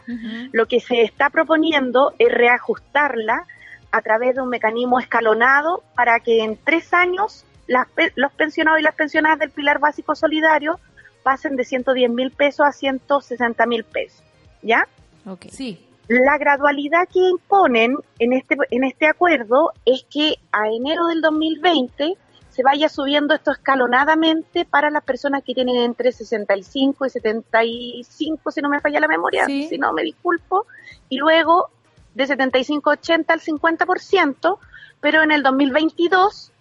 lo que se está proponiendo es reajustarla a través de un mecanismo escalonado para que en tres años las los pensionados y las pensionadas del pilar básico solidario pasen de 110 mil pesos a 160 mil pesos. ¿Ya? Ok. Sí. La gradualidad que imponen en este, en este acuerdo es que a enero del 2020 se vaya subiendo esto escalonadamente para las personas que tienen entre 65 y 75, si no me falla la memoria, Sí. si no me disculpo, y luego de 75 a 80 al 50%, pero en el 2022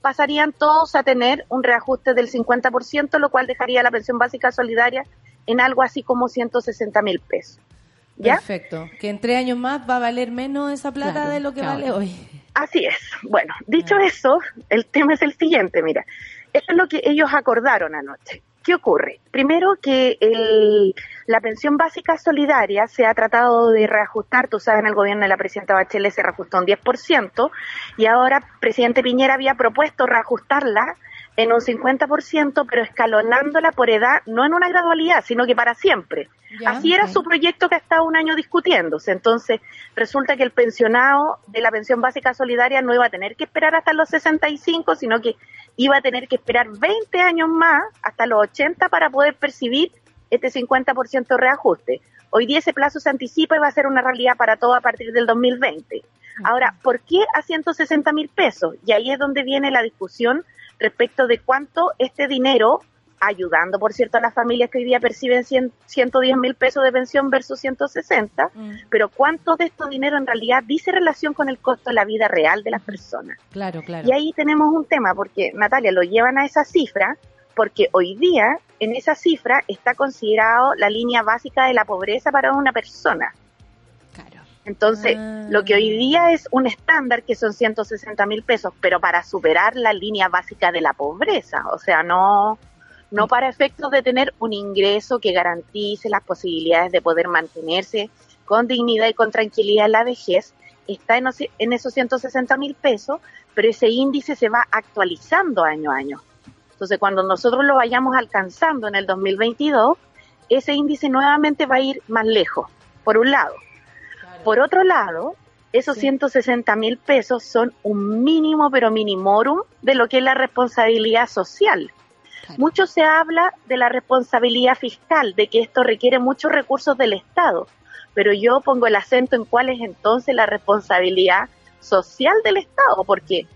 pasarían todos a tener un reajuste del 50%, lo cual dejaría la pensión básica solidaria en algo así como 160 mil pesos. ¿Ya? Perfecto. Que en tres años más va a valer menos esa plata Claro, de lo que claro. vale hoy. Así es. Bueno, dicho eso, el tema es el siguiente, mira. Esto es lo que ellos acordaron anoche. ¿Qué ocurre? Primero que el- la pensión básica solidaria se ha tratado de reajustar, tú sabes, en el gobierno de la presidenta Bachelet se reajustó un 10% y ahora presidente Piñera había propuesto reajustarla en un 50%, pero escalonándola por edad, no en una gradualidad, sino que para siempre. Ya, Así era su proyecto que ha estado un año discutiéndose. Entonces, resulta que el pensionado de la pensión básica solidaria no iba a tener que esperar hasta los 65, sino que iba a tener que esperar 20 años más, hasta los 80, para poder percibir este 50% de reajuste. Hoy día ese plazo se anticipa y va a ser una realidad para todo a partir del 2020. Ahora, ¿por qué a 160 mil pesos? Y ahí es donde viene la discusión respecto de cuánto este dinero, ayudando, por cierto, a las familias que hoy día perciben 100 110 mil pesos de pensión versus 160, Mm, pero cuánto de este dinero en realidad dice relación con el costo de la vida real de las personas. Claro, claro. Y ahí tenemos un tema, porque Natalia lo llevan a esa cifra, porque hoy día en esa cifra está considerado la línea básica de la pobreza para una persona. Entonces, Ah. lo que hoy día es un estándar que son 160 mil pesos, pero para superar la línea básica de la pobreza, o sea, no, no para efectos de tener un ingreso que garantice las posibilidades de poder mantenerse con dignidad y con tranquilidad en la vejez, está en, en esos 160 mil pesos, pero ese índice se va actualizando año a año. Entonces, cuando nosotros lo vayamos alcanzando en el 2022, ese índice nuevamente va a ir más lejos, por un lado. Por otro lado, esos 160 mil pesos son un mínimo, pero minimorum, de lo que es la responsabilidad social. Claro. Mucho se habla de la responsabilidad fiscal, de que esto requiere muchos recursos del Estado, pero yo pongo el acento en cuál es entonces la responsabilidad social del Estado, porque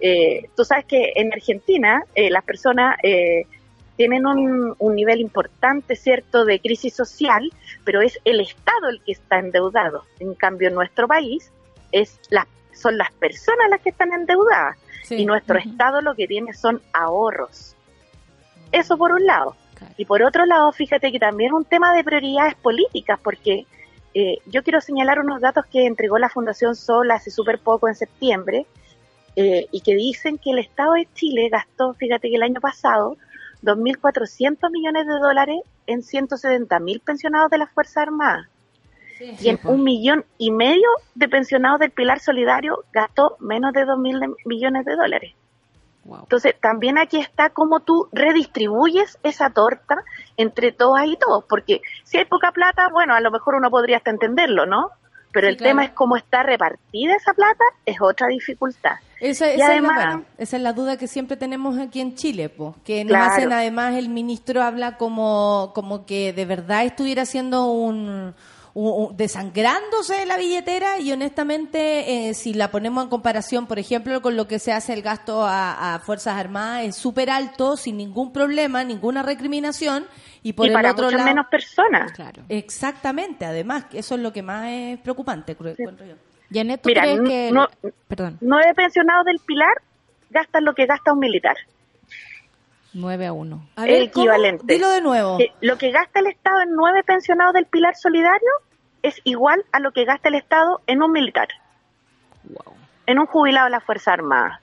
eh, tú sabes que en Argentina eh, las personas eh, tienen un, un nivel importante, ¿cierto?, de crisis social, pero es el Estado el que está endeudado. En cambio, en nuestro país es las son las personas las que están endeudadas Sí. y nuestro. Estado lo que tiene son ahorros. Eso por un lado. Claro. Y por otro lado, fíjate que también es un tema de prioridades políticas, porque eh, yo quiero señalar unos datos que entregó la Fundación Sol hace súper poco, en septiembre, eh, y que dicen que el Estado de Chile gastó, fíjate que el año pasado, 2.400 millones de dólares en 170.000 pensionados de las Fuerzas Armadas. y en un millón y medio de pensionados del Pilar Solidario gastó menos de 2.000 de- millones de dólares. Wow. Entonces, también aquí está cómo tú redistribuyes esa torta entre todas y todos, porque si hay poca plata, bueno, a lo mejor uno podría hasta entenderlo, ¿no? Pero Sí, el tema es cómo está repartida esa plata, es otra dificultad. Esa, esa además- es la, esa es la duda que siempre tenemos aquí en Chile, po, que hacen además el ministro habla como, como que de verdad estuviera haciendo un, desangrándose la billetera y honestamente eh, si la ponemos en comparación, por ejemplo, con lo que se hace el gasto a, a Fuerzas Armadas es súper alto, sin ningún problema, ninguna recriminación y por y el para otro muchas lado... menos personas. Claro. Exactamente, además, eso es lo que más es preocupante, creo- encuentro yo. Janet, ¿tú Mira, crees que... no- Perdón, Nueve pensionados del Pilar gastan lo que gasta un militar. 9 a 1. A El ¿cómo? equivalente. Dilo de nuevo. Lo que gasta el Estado en nueve pensionados del Pilar Solidario es igual a lo que gasta el Estado en un militar. En un jubilado de la Fuerza Armada.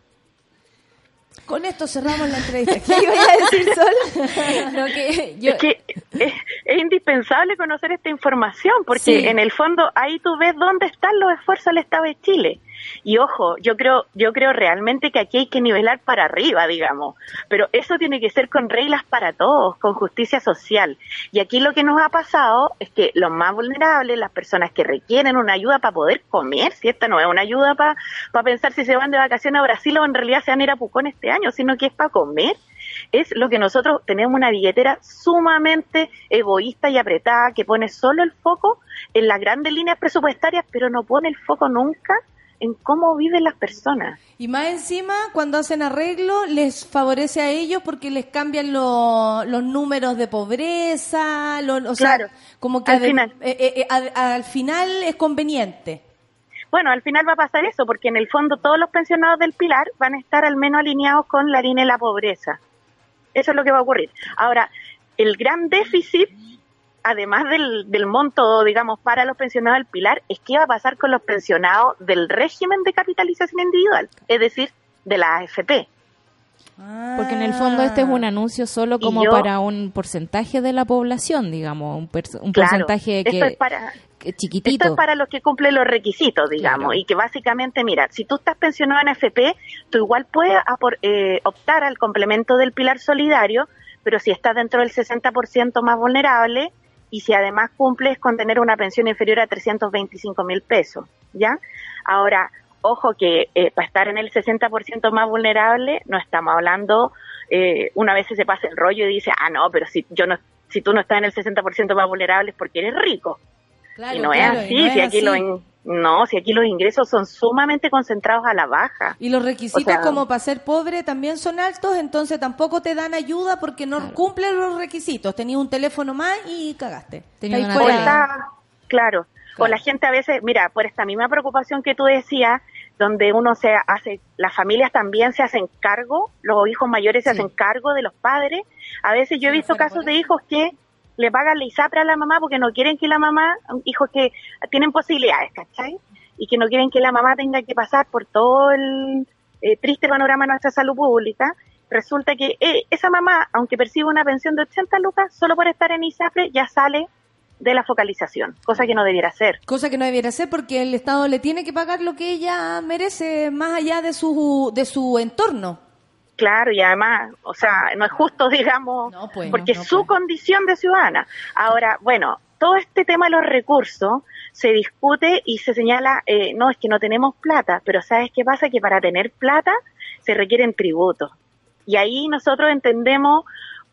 Con esto cerramos la entrevista. ¿Qué iba a decir, Sol? No, que yo- Es que es, es indispensable conocer esta información porque Sí. en el fondo ahí tú ves dónde están los esfuerzos del Estado de Chile. Y ojo, yo creo, yo creo realmente que aquí hay que nivelar para arriba, digamos. Pero eso tiene que ser con reglas para todos, con justicia social. Y aquí lo que nos ha pasado es que los más vulnerables, las personas que requieren una ayuda para poder comer, si esta no es una ayuda para pensar si se van de vacaciones a Brasil o en realidad se van a ir a Pucón este año, sino que es para comer es lo que nosotros tenemos una billetera sumamente egoísta y apretada que pone solo el foco en las grandes líneas presupuestarias, pero no pone el foco nunca en cómo viven las personas. Y más encima, cuando hacen arreglo, les favorece a ellos porque les cambian lo- los números de pobreza, lo- o Claro. sea, como que Al final. eh, eh, eh, al, al final es conveniente. Bueno, al final va a pasar eso, porque en el fondo todos los pensionados del Pilar van a estar al menos alineados con la línea de la pobreza. Eso es lo que va a ocurrir. Ahora, el gran déficit, además del, del monto, digamos, para los pensionados del Pilar, es qué va a pasar con los pensionados del régimen de capitalización individual, es decir, de la AFP. Porque en el fondo este es un anuncio solo como yo- para un porcentaje de la población, digamos, un, un Claro, porcentaje que, esto es para, que chiquitito. Esto es para los que cumplen los requisitos, digamos, Claro. y que básicamente, mira, si tú estás pensionado en AFP, tú igual puedes apor- eh, optar al complemento del pilar solidario, pero si estás dentro del 60% más vulnerable y si además cumples con tener una pensión inferior a 325 mil pesos, ¿ya? Ahora, ojo que eh, para estar en el 60% más vulnerable, no estamos hablando, eh, una vez se pasa el rollo y dice, ah, no, pero si yo no, si tú no estás en el 60% más vulnerable es porque eres rico. Claro, y no claro, es así, no es si aquí los in- no, si aquí los ingresos son sumamente concentrados a la baja. Y los requisitos O sea- como para ser pobre también son altos, entonces tampoco te dan ayuda porque no cumplen los requisitos. Tenías un teléfono más y cagaste. Tenías una O fuera. tele. está- claro, o Claro. la gente a veces, mira, por esta misma preocupación que tú decías, donde uno se hace, las familias también se hacen cargo, los hijos mayores se hacen cargo de los padres. A veces yo he visto casos de hijos que le pagan la ISAPRE a la mamá porque no quieren que la mamá, hijos que tienen posibilidades, ¿cachai? Y que no quieren que la mamá tenga que pasar por todo el eh, triste panorama de nuestra salud pública. Resulta que eh, esa mamá, aunque percibe una pensión de 80 lucas, solo por estar en ISAPRE ya sale de la focalización, cosa que no debiera ser. Cosa que no debiera ser porque el Estado le tiene que pagar lo que ella merece más allá de su, de su entorno. Claro, y además, o sea, no es justo, digamos, No, pues, porque no, no, es su pues. condición de ciudadana. Ahora, bueno, todo este tema de los recursos se discute y se señala, eh, no, es que no tenemos plata, pero ¿sabes qué pasa? Que para tener plata se requieren tributos. Y ahí nosotros entendemos,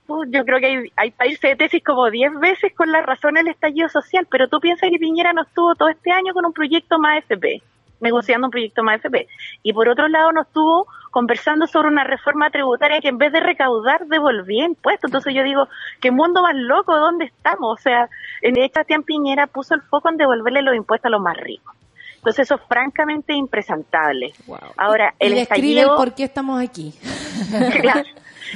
uh, yo creo que hay, hay países de tesis como 10 veces con la razón del estallido social, pero tú piensas que Piñera no estuvo todo este año con un proyecto más FP, negociando un proyecto más FP. Y por otro lado no estuvo conversando sobre una reforma tributaria que en vez de recaudar devolvía impuestos. Entonces yo digo, ¿qué mundo más loco? ¿Dónde estamos? O sea, en hecho, Sebastián Piñera puso el foco en devolverle los impuestos a los más ricos. Entonces eso es francamente impresentable. Ahora, y el el estallido... por qué estamos aquí. Claro.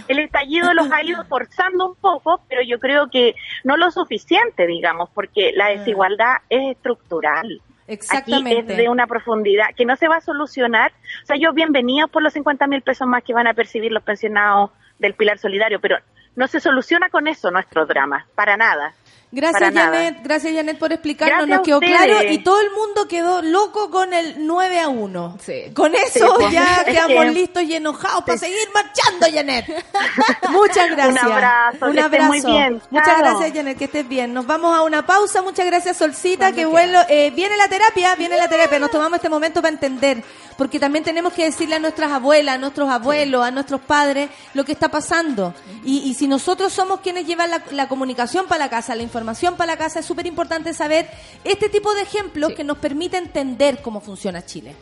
El estallido los ha ido forzando un poco, pero yo creo que no lo suficiente, digamos, porque la desigualdad es estructural. Aquí Exactamente. es de una profundidad que no se va a solucionar. O sea, yo bienvenidos por los 50 mil pesos más que van a percibir los pensionados del Pilar Solidario, pero no se soluciona con eso nuestro drama, para nada. Gracias Para nada. Janet, gracias Janet por explicarnos, Gracias nos quedó claro y todo el mundo quedó loco con el 9 a 1. Sí. Con eso Sí, pues, ya es quedamos que- listos y enojados para seguir marchando, Janet. Muchas gracias. Un abrazo, Un que estés abrazo. muy bien. Muchas gracias, Janet, que estés bien. Nos vamos a una pausa. Muchas gracias, Solcita, que vuelo. eh, viene la terapia, viene la terapia. Nos tomamos este momento para entender porque también tenemos que decirle a nuestras abuelas, a nuestros abuelos, a nuestros padres lo que está pasando. Y, si nosotros somos quienes llevan la, comunicación para la casa, la información para la casa, es súper importante saber este tipo de ejemplos que nos permite entender cómo funciona Chile.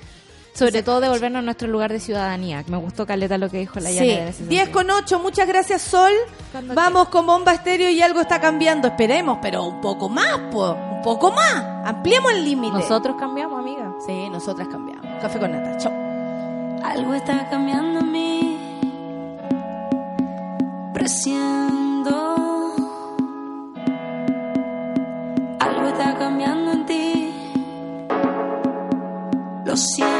Sobre todo devolvernos a nuestro lugar de ciudadanía. Me gustó Caleta lo que dijo la sí. 10 con 8, muchas gracias Sol. Vamos con Bomba Estéreo y algo está cambiando, esperemos, pero un poco más, po. un poco más. Ampliemos el límite. Nosotros cambiamos, amiga. Sí, nosotras cambiamos. Café con nata, chao. Algo está cambiando en mí. Presiento. Algo está cambiando en ti. Lo siento.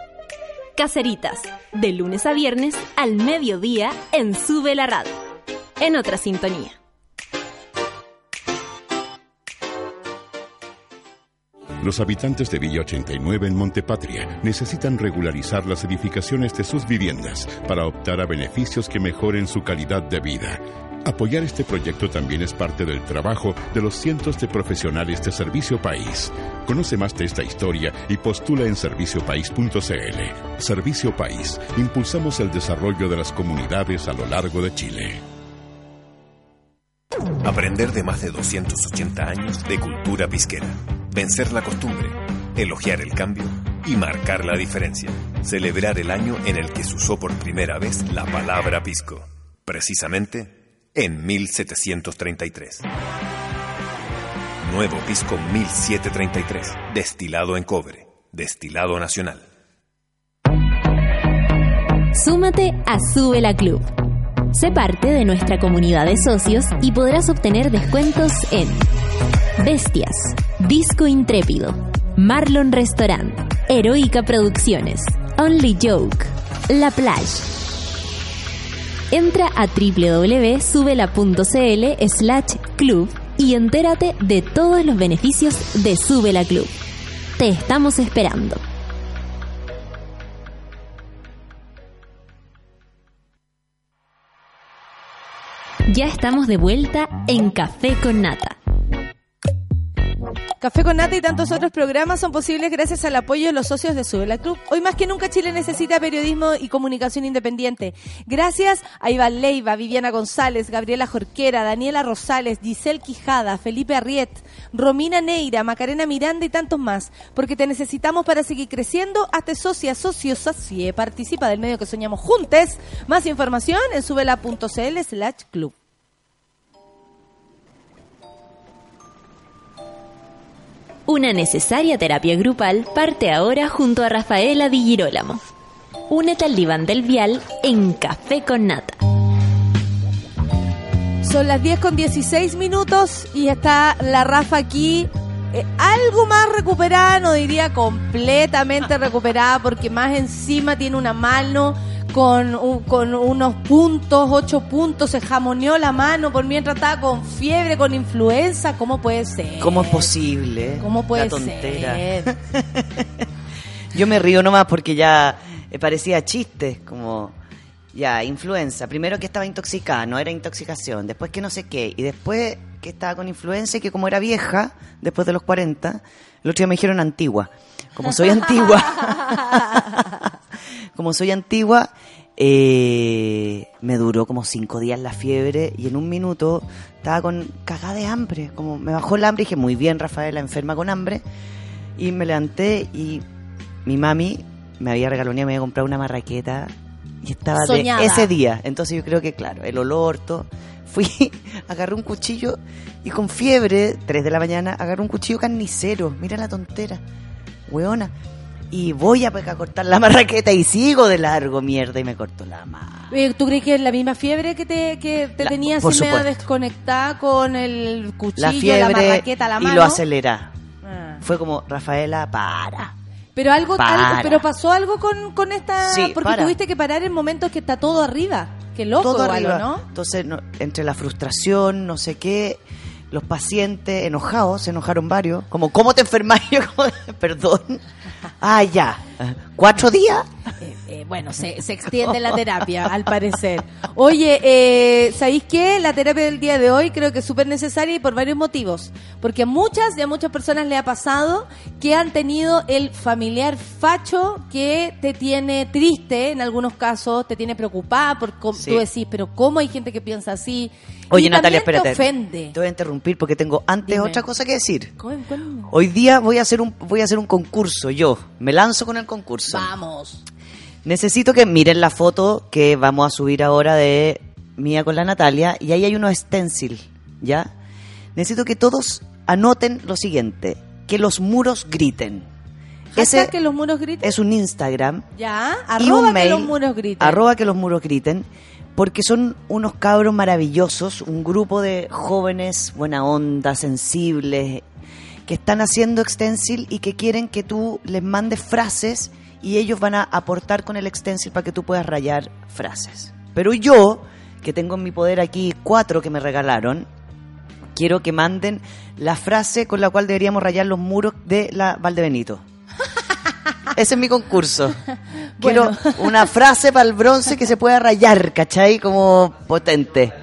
Caseritas, de lunes a viernes al mediodía en Sube la Radio. En otra sintonía. Los habitantes de Villa 89 en Montepatria necesitan regularizar las edificaciones de sus viviendas para optar a beneficios que mejoren su calidad de vida. Apoyar este proyecto también es parte del trabajo de los cientos de profesionales de Servicio País. Conoce más de esta historia y postula en serviciopaís.cl. Servicio País. Impulsamos el desarrollo de las comunidades a lo largo de Chile. Aprender de más de 280 años de cultura pisquera. Vencer la costumbre, elogiar el cambio y marcar la diferencia. Celebrar el año en el que se usó por primera vez la palabra pisco. Precisamente en 1733. Nuevo pisco 1733. Destilado en cobre. Destilado nacional. Súmate a Sube la Club. Sé parte de nuestra comunidad de socios y podrás obtener descuentos en Bestias, Disco Intrépido, Marlon Restaurant, Heroica Producciones, Only Joke, La Plage. Entra a www.subela.cl slash club y entérate de todos los beneficios de Sube la Club. Te estamos esperando. Ya estamos de vuelta en Café con Nata. Café con Nata y tantos otros programas son posibles gracias al apoyo de los socios de Sube la Club. Hoy más que nunca Chile necesita periodismo y comunicación independiente. Gracias a Iván Leiva, Viviana González, Gabriela Jorquera, Daniela Rosales, Giselle Quijada, Felipe Arriet, Romina Neira, Macarena Miranda y tantos más. Porque te necesitamos para seguir creciendo. Hazte socia, socio, socie. Participa del medio que soñamos juntos. Más información en subela.cl slash club. Una necesaria terapia grupal parte ahora junto a Rafaela Di Girolamo. Únete al diván del vial en Café con Nata. Son las 10 con 16 minutos y está la Rafa aquí. eh, algo más recuperada, no diría completamente recuperada, porque más encima tiene una mano con, un- con unos puntos, ocho puntos, se jamoneó la mano por mientras estaba con fiebre, con influenza. ¿Cómo puede ser? ¿Cómo es posible? ¿Cómo puede La tontera. ser? Yo me río nomás porque ya eh, parecía chiste, como ya, influenza. Primero que estaba intoxicada, no era intoxicación. Después que no sé qué. Y después que estaba con influenza y que como era vieja, después de los 40, el otro día me dijeron antigua. Como soy antigua, como soy antigua, eh, me duró como cinco días la fiebre y en un minuto estaba con cagada de hambre. Como me bajó el hambre y dije, muy bien, Rafaela, enferma con hambre. Y me levanté y mi mami me había regalado, me había comprado una marraqueta y estaba de ese día. Entonces yo creo que, claro, el olor, todo. Fui, agarré un cuchillo y con fiebre, 3 de la mañana, agarré un cuchillo carnicero. Mira la tontera, weona. Y voy a, a cortar la marraqueta y sigo de largo, mierda, y me corto la mano. ¿Tú crees que es la misma fiebre que te, que te La- tenía por así medio supuesto. desconectada con el cuchillo, La la, fiebre marraqueta, la mano? y lo acelera. Ah. Fue como, Rafaela, para. Pero algo, Para. algo- pero pasó algo con, con esta, Sí, porque para. tuviste que parar en momentos que está todo arriba. Qué loco todo igual, arriba. ¿o ¿no? Entonces, no- entre la frustración, no sé qué, los pacientes enojados, se enojaron varios, como, ¿cómo te enfermas? Yo como, perdón. Ah, ya. ¿Cuatro días? Eh, bueno, se, se extiende la terapia, al parecer. Oye, eh, ¿sabéis qué? La terapia del día de hoy creo que es súper necesaria y por varios motivos. Porque a muchas y a muchas personas le ha pasado que han tenido el familiar facho que te tiene triste en algunos casos, te tiene preocupada, porque Sí. tú decís, pero ¿cómo hay gente que piensa así? Oye, Y Natalia, espérate. te ofende. Te voy a interrumpir porque tengo antes Dime. otra cosa que decir. ¿Cómo- cómo? Hoy día voy a hacer un voy a hacer un concurso yo. Me lanzo con el concurso. Vamos. Necesito que miren la foto que vamos a subir ahora de mía con la Natalia y ahí hay unos stencil, ¿ya? Necesito que todos anoten lo siguiente, que los muros griten. Hashtag que los muros griten. es un Instagram Ya, y arroba un que mail, los muros griten. arroba que los muros griten, porque son unos cabros maravillosos, un grupo de jóvenes buena onda, sensibles, que están haciendo extensil y que quieren que tú les mandes frases y ellos van a aportar con el extensil para que tú puedas rayar frases. Pero yo, que tengo en mi poder aquí cuatro que me regalaron, quiero que manden la frase con la cual deberíamos rayar los muros de la Valdebenito. Ese es mi concurso. Quiero una frase para el bronce que se pueda rayar, ¿cachai? Como potente.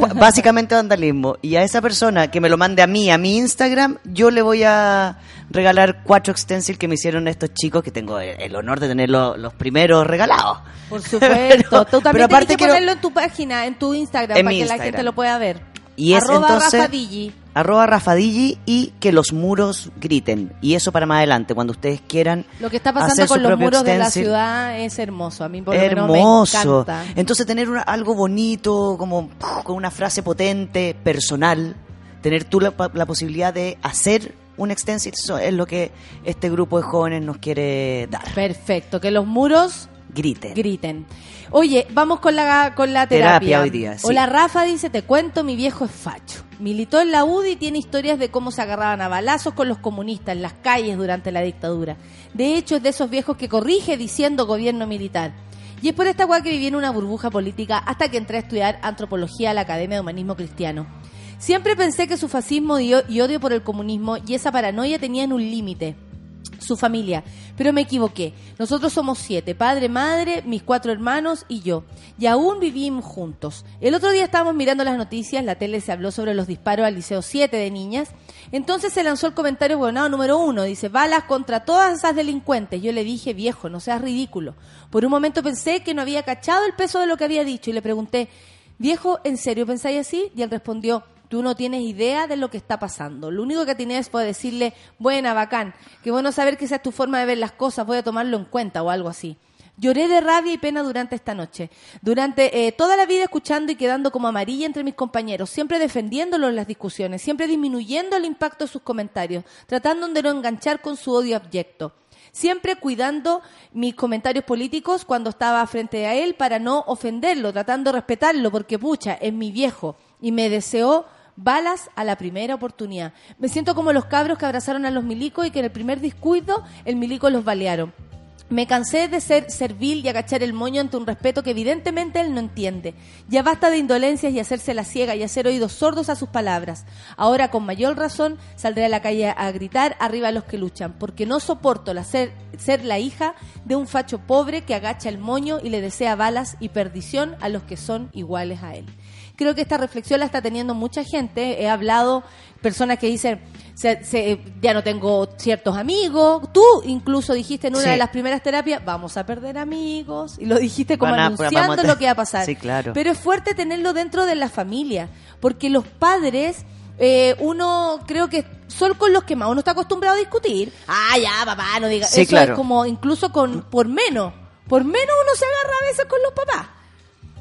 Pa- básicamente vandalismo. Y a esa persona que me lo mande a mí, a mi Instagram, yo le voy a regalar cuatro extensil que me hicieron estos chicos, que tengo el, honor de tener lo- los primeros regalados. Por supuesto. Pero- Tú también pero aparte tienes que quiero- ponerlo en tu página, en tu Instagram, En para que la gente lo pueda ver. Y es Arroba entonces Rafa Digi. Arroba Rafadigi y que los muros griten. Y eso para más adelante, cuando ustedes quieran Lo que está pasando con los muros de la ciudad es hermoso. A mí por lo menos me encanta. Entonces tener una- algo bonito, como con una frase potente, personal, tener tú la, la posibilidad de hacer un extensil, eso es lo que este grupo de jóvenes nos quiere dar. Perfecto, que los muros Griten. griten. Oye, vamos con la, con la terapia. Terapia hoy día, sí. Hola Rafa, dice, te cuento, mi viejo es facho. Militó en la UDI y tiene historias de cómo se agarraban a balazos con los comunistas en las calles durante la dictadura. De hecho, es de esos viejos que corrige diciendo gobierno militar. Y es por esta cual que viví en una burbuja política hasta que entré a estudiar antropología a la Academia de Humanismo Cristiano. Siempre pensé que su fascismo y odio por el comunismo y esa paranoia tenían un límite su familia. Pero me equivoqué. Nosotros somos siete, padre, madre, mis cuatro hermanos y yo. Y aún vivimos juntos. El otro día estábamos mirando las noticias, la tele se habló sobre los disparos al Liceo 7 de niñas. Entonces se lanzó el comentario gobernado número uno. Dice, balas contra todas esas delincuentes. Yo le dije, viejo, no seas ridículo. Por un momento pensé que no había cachado el peso de lo que había dicho y le pregunté, viejo, ¿en serio pensáis así? Y él respondió, tú no tienes idea de lo que está pasando. Lo único que tienes fue decirle, buena, bacán, qué bueno saber que esa es tu forma de ver las cosas, voy a tomarlo en cuenta o algo así. Lloré de rabia y pena durante esta noche. Durante eh, toda la vida escuchando y quedando como amarilla entre mis compañeros, siempre defendiéndolo en las discusiones, siempre disminuyendo el impacto de sus comentarios, tratando de no enganchar con su odio abyecto siempre cuidando mis comentarios políticos cuando estaba frente a él para no ofenderlo, tratando de respetarlo, porque pucha, es mi viejo y me deseó balas a la primera oportunidad. Me siento como los cabros que abrazaron a los milicos y que en el primer descuido el milico los balearon. Me cansé de ser servil y agachar el moño ante un respeto que evidentemente él no entiende. Ya basta de indolencias y hacerse la ciega y hacer oídos sordos a sus palabras. Ahora, con mayor razón, saldré a la calle a gritar arriba a los que luchan, porque no soporto la ser, ser la hija de un facho pobre que agacha el moño y le desea balas y perdición a los que son iguales a él. Creo que esta reflexión la está teniendo mucha gente. He hablado personas que dicen, se- se- ya no tengo ciertos amigos. Tú incluso dijiste en una Sí. de las primeras terapias, vamos a perder amigos. Y lo dijiste como a- anunciando a- lo que iba a pasar. Sí, claro. Pero es fuerte tenerlo dentro de la familia, porque los padres, eh, uno creo que son con los que más uno está acostumbrado a discutir. Ah, ya, papá, no diga. Sí, Eso claro. es como incluso con por menos. Por menos uno se agarra a veces con los papás.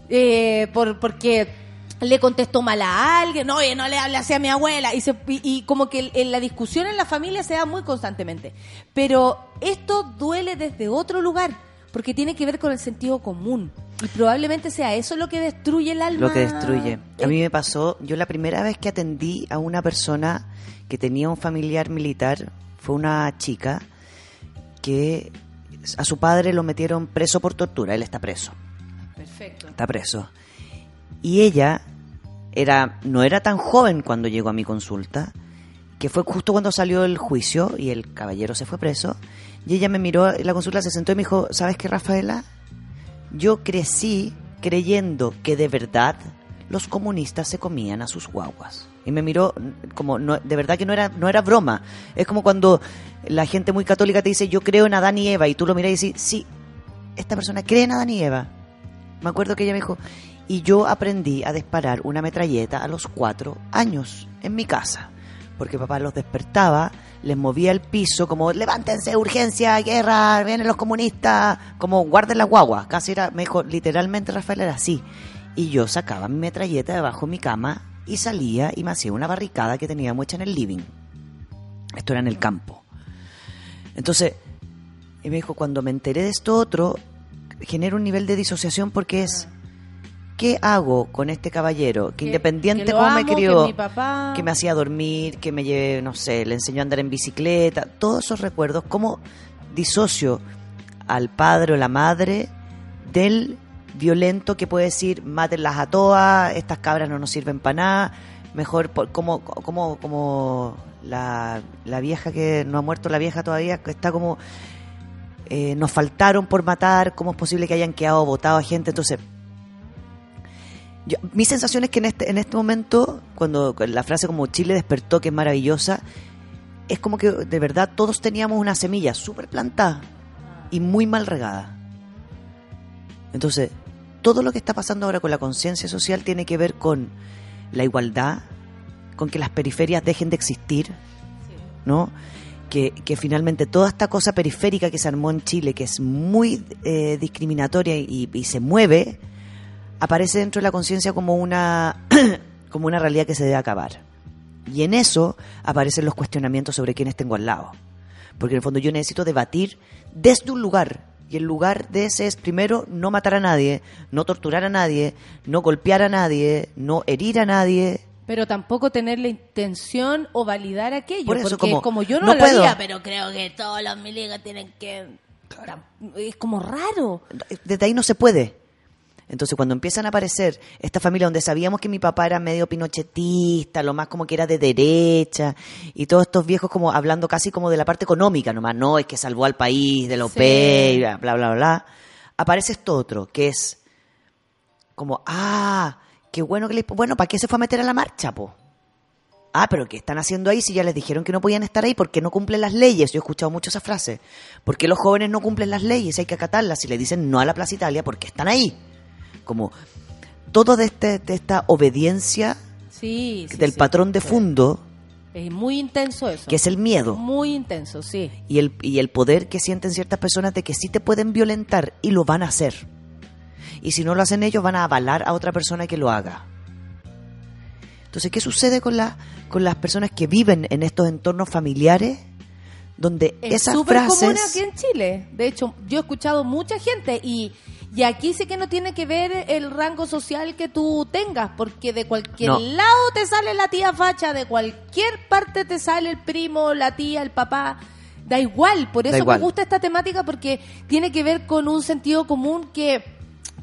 Eh, por, porque le contestó mal a alguien, no, oye, no le hable así a mi abuela, y, se- y, y como que en la discusión en la familia se da muy constantemente. Pero esto duele desde otro lugar, porque tiene que ver con el sentido común. Y probablemente sea eso lo que destruye el alma. Lo que destruye. A mí me pasó, yo la primera vez que atendí a una persona que tenía un familiar militar fue una chica que a su padre lo metieron preso por tortura, él está preso, Perfecto. está preso. Y ella era no era tan joven cuando llegó a mi consulta, que fue justo cuando salió el juicio y el caballero se fue preso, y ella me miró en la consulta, se sentó y me dijo, ¿sabes qué, Rafaela? yo crecí creyendo que de verdad los comunistas se comían a sus guaguas. Y me miró como, no, de verdad que no era, no era broma. Es como cuando la gente muy católica te dice, yo creo en Adán y Eva, y tú lo miras y dices, sí, esta persona cree en Adán y Eva. Me acuerdo que ella me dijo, y yo aprendí a disparar una metralleta a los cuatro años en mi casa. Porque papá los despertaba, les movía el piso, como levántense, urgencia, guerra, vienen los comunistas, como guarden la guagua. Casi era, me dijo, literalmente Rafael era así. Y yo sacaba mi metralleta debajo de mi cama y salía y me hacía una barricada que teníamos hecha en el living. Esto era en el campo. Entonces, y me dijo, cuando me enteré de esto otro, genera un nivel de disociación porque es, ¿qué hago con este caballero que, Que- independiente que cómo me amo, crió, papá- que me hacía dormir, que me lleve, no sé, le enseñó a andar en bicicleta, todos esos recuerdos, cómo disocio al padre o la madre del violento que puede decir, mátenlas a todas, estas cabras no nos sirven para nada, mejor, por- como, como, como la, la vieja que no ha muerto, la vieja todavía, que está como, eh, nos faltaron por matar, cómo es posible que hayan quedado votados a gente, entonces... Mi sensación es que en este, en este momento, cuando la frase como Chile despertó, que es maravillosa, es como que de verdad todos teníamos una semilla súper plantada y muy mal regada. Entonces, todo lo que está pasando ahora con la conciencia social tiene que ver con la igualdad, con que las periferias dejen de existir, ¿no? Que, que finalmente toda esta cosa periférica que se armó en Chile, que es muy eh, discriminatoria y se mueve, aparece dentro de la conciencia como una, como una realidad que se debe acabar. Y en eso aparecen los cuestionamientos sobre quiénes tengo al lado. Porque en el fondo yo necesito debatir desde un lugar. Y el lugar de ese es, primero, no matar a nadie, no torturar a nadie, no golpear a nadie, no herir a nadie. Pero tampoco tener la intención o validar aquello. Por eso, porque como, yo no, no lo puedo. haría, pero creo que todos los milicos tienen que... Es como raro. Desde ahí no se puede. Entonces, cuando empiezan a aparecer esta familia donde sabíamos que mi papá era medio pinochetista, lo más como que era de derecha, y todos estos viejos como hablando casi como de la parte económica nomás, no, es que salvó al país de la Sí. OPE, bla, bla, bla, bla, aparece esto otro, que es como, ah, qué bueno que le... Bueno, ¿para qué se fue a meter a la marcha, po? Ah, pero ¿qué están haciendo ahí si ya les dijeron que no podían estar ahí? ¿Por qué no cumplen las leyes? Yo he escuchado mucho esa frase. ¿Por qué los jóvenes no cumplen las leyes? Hay que acatarlas. Si le dicen no a la Plaza Italia, ¿por qué están ahí? Como todo de, este, de esta obediencia Sí, sí, del sí. patrón de fondo, Es muy intenso eso. que es el miedo. Muy intenso, sí. y el, y el poder que sienten ciertas personas de que sí te pueden violentar y lo van a hacer. Y si no lo hacen ellos, van a avalar a otra persona que lo haga. Entonces, ¿qué sucede con, la, con las personas que viven en estos entornos familiares donde Es esas súper común frases... aquí en Chile. De hecho, yo he escuchado mucha gente y, y aquí sí que no tiene que ver el rango social que tú tengas, porque de cualquier No. lado te sale la tía facha, de cualquier parte te sale el primo, la tía, el papá. Da igual, por eso me gusta esta temática porque tiene que ver con un sentido común que,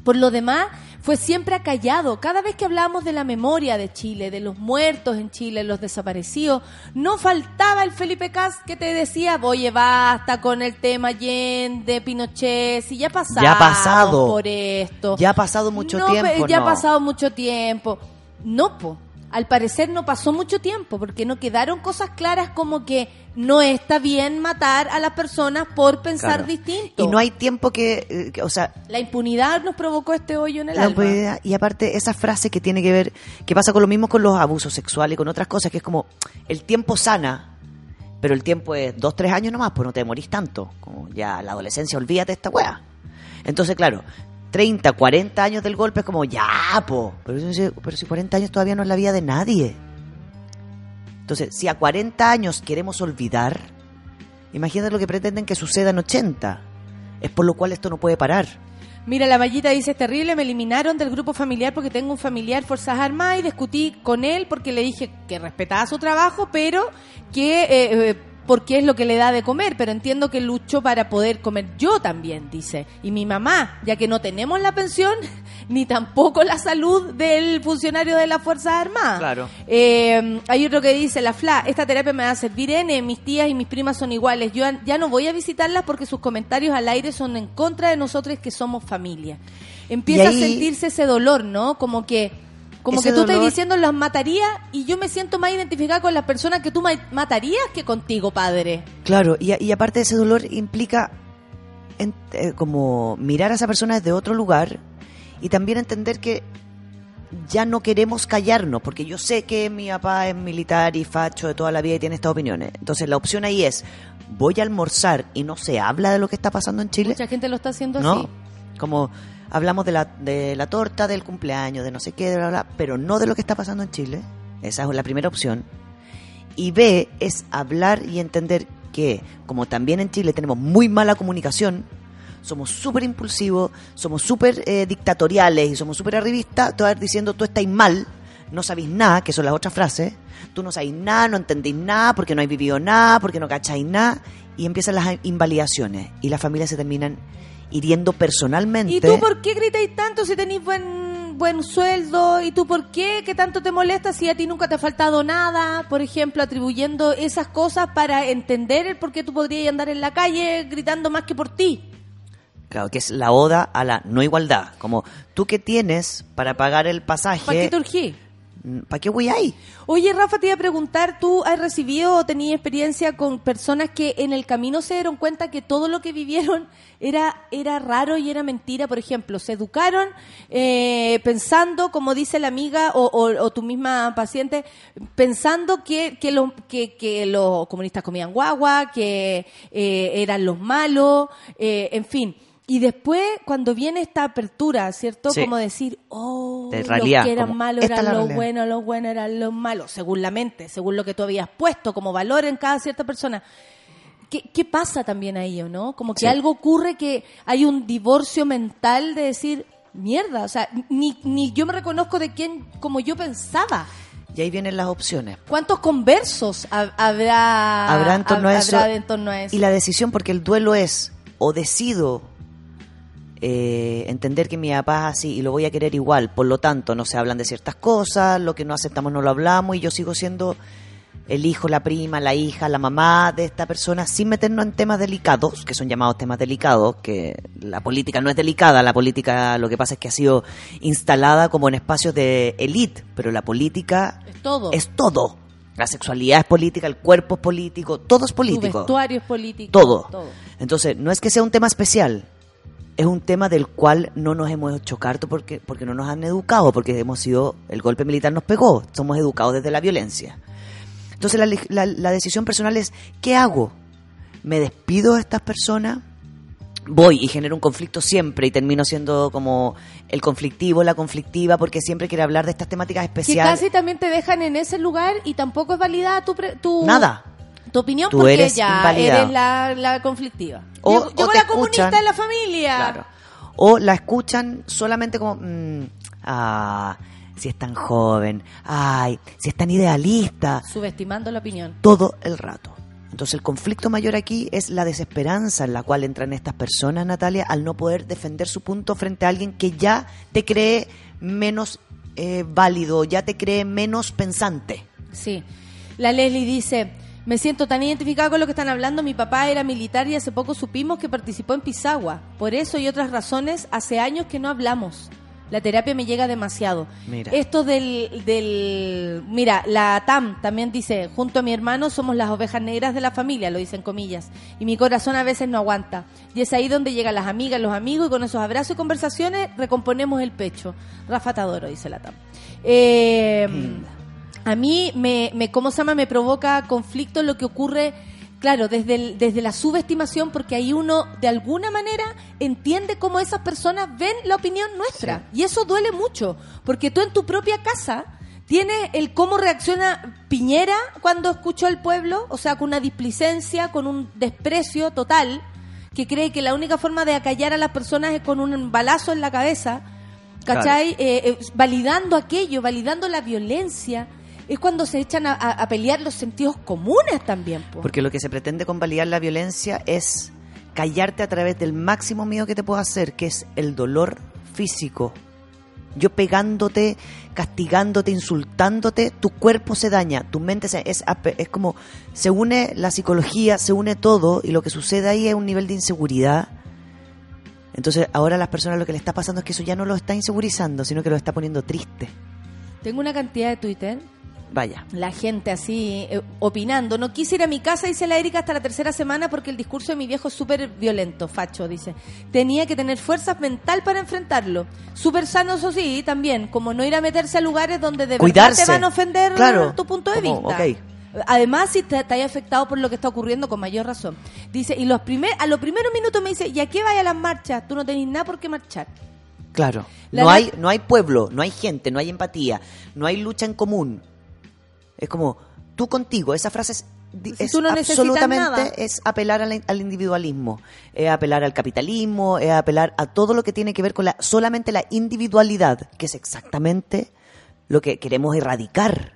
por lo demás, fue siempre acallado. Cada vez que hablábamos de la memoria de Chile, de los muertos en Chile, los desaparecidos, no faltaba el Felipe Cas que te decía, oye, basta con el tema Allende, Pinochet, si ya pasamos Ya ha pasado. por esto. Ya ha pasado mucho No, tiempo. Ya no. ha pasado mucho tiempo. No, po. Al parecer no pasó mucho tiempo porque no quedaron cosas claras como que no está bien matar a las personas por pensar Claro. distinto. Y no hay tiempo que, eh, que- o sea, La impunidad nos provocó este hoyo en el La alma. impunidad, y aparte esa frase que tiene que ver, que pasa con lo mismo con los abusos sexuales y con otras cosas, que es como, el tiempo sana, pero el tiempo es dos, tres años nomás, pues no te morís tanto. Como ya la adolescencia, olvídate de esta wea. Entonces, claro, 30, 40 años del golpe es como, ya, po. Pero, si- pero si 40 años todavía no es la vida de nadie. Entonces, si a 40 años queremos olvidar, imagínate lo que pretenden que suceda en 80. Es por lo cual esto no puede parar. Mira, la mallita dice, es terrible, me eliminaron del grupo familiar porque tengo un familiar Fuerzas Armadas y discutí con él porque le dije que respetaba su trabajo, pero que eh, eh, porque es lo que le da de comer, pero entiendo que lucho para poder comer yo también, dice. Y mi mamá, ya que no tenemos la pensión, ni tampoco la salud del funcionario de las Fuerzas Armadas. Claro. Eh, hay otro que dice, la FLA, esta terapia me va a servir N, mis tías y mis primas son iguales. Yo ya no voy a visitarlas porque sus comentarios al aire son en contra de nosotros que somos familia. Empieza a sentirse ese dolor, ¿no? Como que como Ese que tú estás diciendo las mataría y yo me siento más identificada con las personas que tú ma- matarías que contigo, padre. Claro, y, y aparte de ese dolor implica en- eh, como mirar a esa persona desde otro lugar y también entender que ya no queremos callarnos, porque yo sé que mi papá es militar y facho de toda la vida y tiene estas opiniones. Entonces la opción ahí es, voy a almorzar y no se habla de lo que está pasando en Chile. Mucha gente lo está haciendo ¿no? así. Como hablamos de la, de la torta, del cumpleaños, de no sé qué, de bla, bla, pero no de lo que está pasando en Chile. Esa es la primera opción. Y B es hablar y entender que, como también en Chile tenemos muy mala comunicación, somos súper impulsivos, somos súper eh, dictatoriales y somos súper arribistas, tú vas diciendo tú estáis mal, no sabéis nada, que son las otras frases, tú no sabéis nada, no entendéis nada, porque no hay vivido nada, porque no cacháis nada, y empiezan las invalidaciones y las familias se terminan hiriendo personalmente. ¿Y tú por qué gritáis tanto si tenéis buen, buen sueldo? ¿Y tú por qué? ¿Qué tanto te molesta si a ti nunca te ha faltado nada? Por ejemplo, atribuyendo esas cosas para entender el por qué tú podrías andar en la calle gritando más que por ti. Claro, que es la oda a la no igualdad. Como, ¿tú qué tienes para pagar el pasaje? ¿Para qué te urgí? ¿Para qué voy ahí? Oye, Rafa, te iba a preguntar, ¿tú has recibido o tenías experiencia con personas que en el camino se dieron cuenta que todo lo que vivieron era, era raro y era mentira? Por ejemplo, se educaron eh, pensando, como dice la amiga o, o- o tu misma paciente, pensando que, que, lo- que, que los comunistas comían guagua, que eh, eran los malos, eh, en fin. Y después, cuando viene esta apertura, ¿cierto? Sí. Como decir, oh, De los realidad, que eran como, malos eran los realidad. buenos, los buenos eran los malos, según la mente, según lo que tú habías puesto como valor en cada cierta persona. ¿Qué, qué pasa también ahí, o no? Como que Sí. algo ocurre que hay un divorcio mental de decir, mierda, o sea, ni, ni yo me reconozco de quién como yo pensaba. Y ahí vienen las opciones. ¿Cuántos conversos ha- habrá, Habrá en torno a hab- eso. habrá en torno a eso? Y la decisión, porque el duelo es, o decido eh, entender que mi papá es así y lo voy a querer igual, por lo tanto no se hablan de ciertas cosas, lo que no aceptamos no lo hablamos y yo sigo siendo el hijo, la prima, la hija, la mamá de esta persona sin meternos en temas delicados, que son llamados temas delicados, que la política no es delicada, la política lo que pasa es que ha sido instalada como en espacios de élite, pero la política Es todo. es todo. La sexualidad es política, el cuerpo es político, todo es Tu político. vestuario es político. Todo. Entonces, no es que sea un tema especial, es un tema del cual no nos hemos hecho carto porque, porque no nos han educado, porque hemos sido, el golpe militar nos pegó, somos educados desde la violencia. Entonces, la, la- la decisión personal es, ¿qué hago? ¿Me despido de estas personas? Voy y genero un conflicto siempre y termino siendo como el conflictivo, la conflictiva, porque siempre quiere hablar de estas temáticas Que especiales. casi también te dejan en ese lugar y tampoco es validada tu, pre- tu, Nada. Tu opinión Tú porque eres ya invalidado. eres la, la conflictiva. O- Llegó, o llegó te la comunista escuchan. de la familia. Claro. O la escuchan solamente como, mm, ah, si es tan joven, ay, si es tan idealista, Subestimando la opinión. todo el rato. Entonces el conflicto mayor aquí es la desesperanza en la cual entran estas personas, Natalia, al no poder defender su punto frente a alguien que ya te cree menos eh, válido, ya te cree menos pensante. Sí. La Leslie dice, me siento tan identificada con lo que están hablando. Mi papá era militar y hace poco supimos que participó en Pisagua. Por eso y otras razones, hace años que no hablamos. La terapia me llega demasiado. Mira. Esto del, del... Mira, la TAM también dice, junto a mi hermano somos las ovejas negras de la familia, lo dicen comillas. Y mi corazón a veces no aguanta. Y es ahí donde llegan las amigas, los amigos, y con esos abrazos y conversaciones recomponemos el pecho. Rafa Tadoro, dice la TAM. Eh, a mí me, me ¿cómo se llama? Me provoca conflicto lo que ocurre, claro, desde, el- desde la subestimación, porque ahí uno de alguna manera entiende cómo esas personas ven la opinión nuestra. Y eso duele mucho, porque tú en tu propia casa tienes el cómo reacciona Piñera cuando escuchó al pueblo, o sea, con una displicencia, con un desprecio total, que cree que la única forma de acallar a las personas es con un balazo en la cabeza. ¿Cachai? Eh, eh, validando aquello, validando la violencia. Es cuando se echan a, a- a pelear los sentidos comunes también. po. Porque lo que se pretende con validar la violencia es callarte a través del máximo miedo que te puedo hacer, que es el dolor físico. Yo pegándote, castigándote, insultándote, tu cuerpo se daña, tu mente se es, es como se une la psicología, se une todo y lo que sucede ahí es un nivel de inseguridad. Entonces ahora a las personas lo que le está pasando es que eso ya no lo está insegurizando, sino que lo está poniendo triste. Tengo una cantidad de Twitter Vaya. la gente así eh, opinando. No quise ir a mi casa, dice la Erika, hasta la tercera semana porque el discurso de mi viejo es súper violento, facho, dice. Tenía que tener fuerzas mental para enfrentarlo. Súper sano, eso sí, también. Como no ir a meterse a lugares donde de Cuidarse. verdad te van a ofender Claro. tu punto de Como, vista. Además, si te, te hay afectado por lo que está ocurriendo, con mayor razón. Dice, y los primer, a los primeros minutos me dice, ¿y a qué vaya las marchas? Tú no tenés nada por qué marchar. Claro. La no, hay, no hay pueblo, no hay gente, no hay empatía, no hay lucha en común. Es como, tú contigo, esa frase es, tú no absolutamente nada. es apelar al, al individualismo, es apelar al capitalismo, es apelar a todo lo que tiene que ver con la solamente la individualidad, que es exactamente lo que queremos erradicar.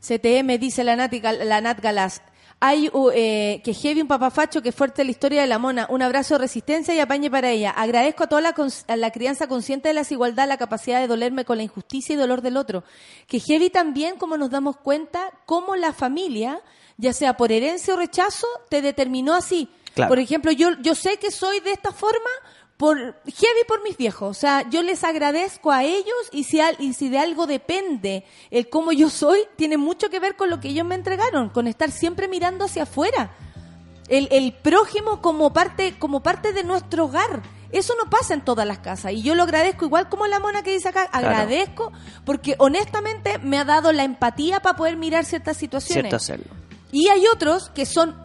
CTM dice la Nat, la Nat Galás. Hay uh, eh, que heavy un papafacho que fuerte la historia de la mona. Un abrazo de resistencia y apañe para ella. Agradezco a toda la, a la crianza consciente de la desigualdad, la capacidad de dolerme con la injusticia y dolor del otro. Que heavy también, como nos damos cuenta, cómo la familia, ya sea por herencia o rechazo, te determinó así. Claro. Por ejemplo, yo, yo sé que soy de esta forma por heavy por mis viejos. O sea, yo les agradezco a ellos y si, al- y si de algo depende el cómo yo soy, tiene mucho que ver con lo que ellos me entregaron, con estar siempre mirando hacia afuera. El, el prójimo como parte, como parte de nuestro hogar. Eso no pasa en todas las casas. Y yo lo agradezco, igual como la mona que dice acá, agradezco porque honestamente me ha dado la empatía para poder mirar ciertas situaciones. Cierto hacerlo. Y hay otros que son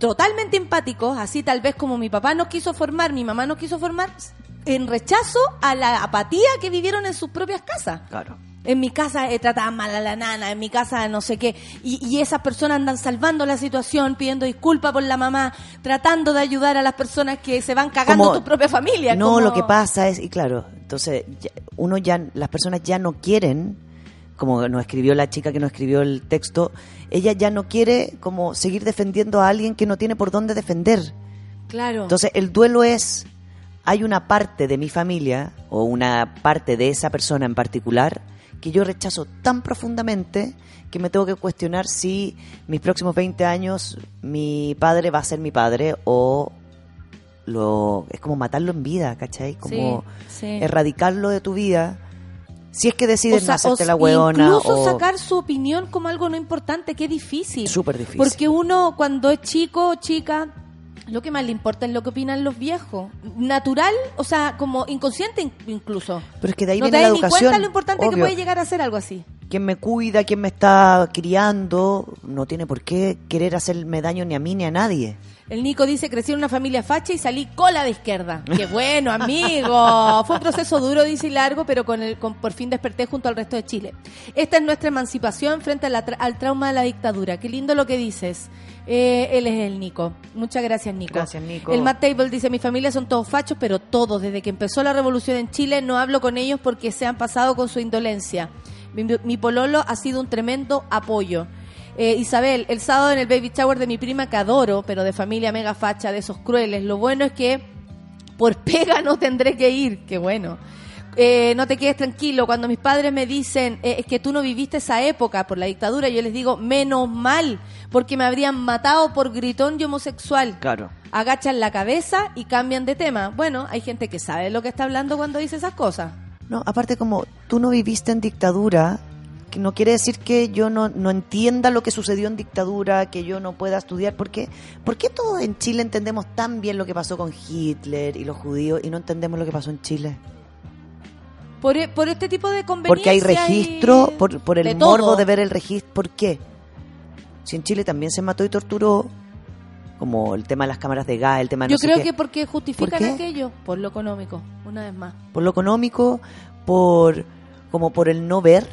totalmente empáticos, así tal vez como mi papá nos quiso formar, mi mamá nos quiso formar, en rechazo a la apatía que vivieron en sus propias casas. Claro. En mi casa eh, trataban mal a la nana, en mi casa no sé qué. Y, y esas personas andan salvando la situación, pidiendo disculpas por la mamá, tratando de ayudar a las personas que se van cagando Como- tu propia familia. No, como- lo que pasa es, y claro, entonces ya- uno ya, las personas ya no quieren, como nos escribió la chica que nos escribió el texto, ella ya no quiere como seguir defendiendo a alguien que no tiene por dónde defender. Claro. Entonces el duelo es, hay una parte de mi familia o una parte de esa persona en particular que yo rechazo tan profundamente que me tengo que cuestionar si mis próximos 20 años mi padre va a ser mi padre o lo es como matarlo en vida, ¿cachai? Como Sí, sí. erradicarlo de tu vida. Si es que decides O sea, hacerte o- la hueona Incluso o sacar su opinión como algo no importante, qué difícil. súper difícil. Porque uno cuando es chico o chica, lo que más le importa es lo que opinan los viejos. Natural, o sea, como inconsciente in- incluso. Pero es que de ahí no te viene la das ni educación. cuenta lo importante que obvio. puede llegar a ser algo así. quien me cuida, quien me está criando, no tiene por qué querer hacerme daño ni a mí ni a nadie. El Nico dice, crecí en una familia facha y salí cola de izquierda. Qué bueno, amigo. Fue un proceso duro, dice y largo, pero con el, con- por fin desperté junto al resto de Chile. Esta es nuestra emancipación frente a la tra- al trauma de la dictadura. Qué lindo lo que dices. Eh, él es el Nico. Muchas gracias, Nico. Gracias, Nico. El Matt Table dice, mi familia son todos fachos, pero todos. Desde que empezó la revolución en Chile no hablo con ellos porque se han pasado con su indolencia. Mi, mi pololo ha sido un tremendo apoyo. Eh, Isabel, el sábado en el baby shower de mi prima que adoro, pero de familia mega facha, de esos crueles. Lo bueno es que por pega no tendré que ir. Qué bueno. Eh, no te quedes tranquilo. Cuando mis padres me dicen eh, es que tú no viviste esa época por la dictadura, yo les digo menos mal, porque me habrían matado por gritón y homosexual. Claro. Agachan la cabeza y cambian de tema. Bueno, hay gente que sabe de lo que está hablando cuando dice esas cosas. No, aparte como tú no viviste en dictadura, no quiere decir que yo no, no entienda lo que sucedió en dictadura, que yo no pueda estudiar. ¿Por qué? ¿Por qué todos en Chile entendemos tan bien lo que pasó con Hitler y los judíos y no entendemos lo que pasó en Chile? Por, e- por este tipo de. Porque hay y- registro, por, por el de morbo todo. de ver el registro. ¿Por qué? Si en Chile también se mató y torturó, como el tema de las cámaras de gas, el tema de Yo no sé creo qué. que porque justifican aquello, por lo económico, una vez más. por lo económico, por como por el no ver.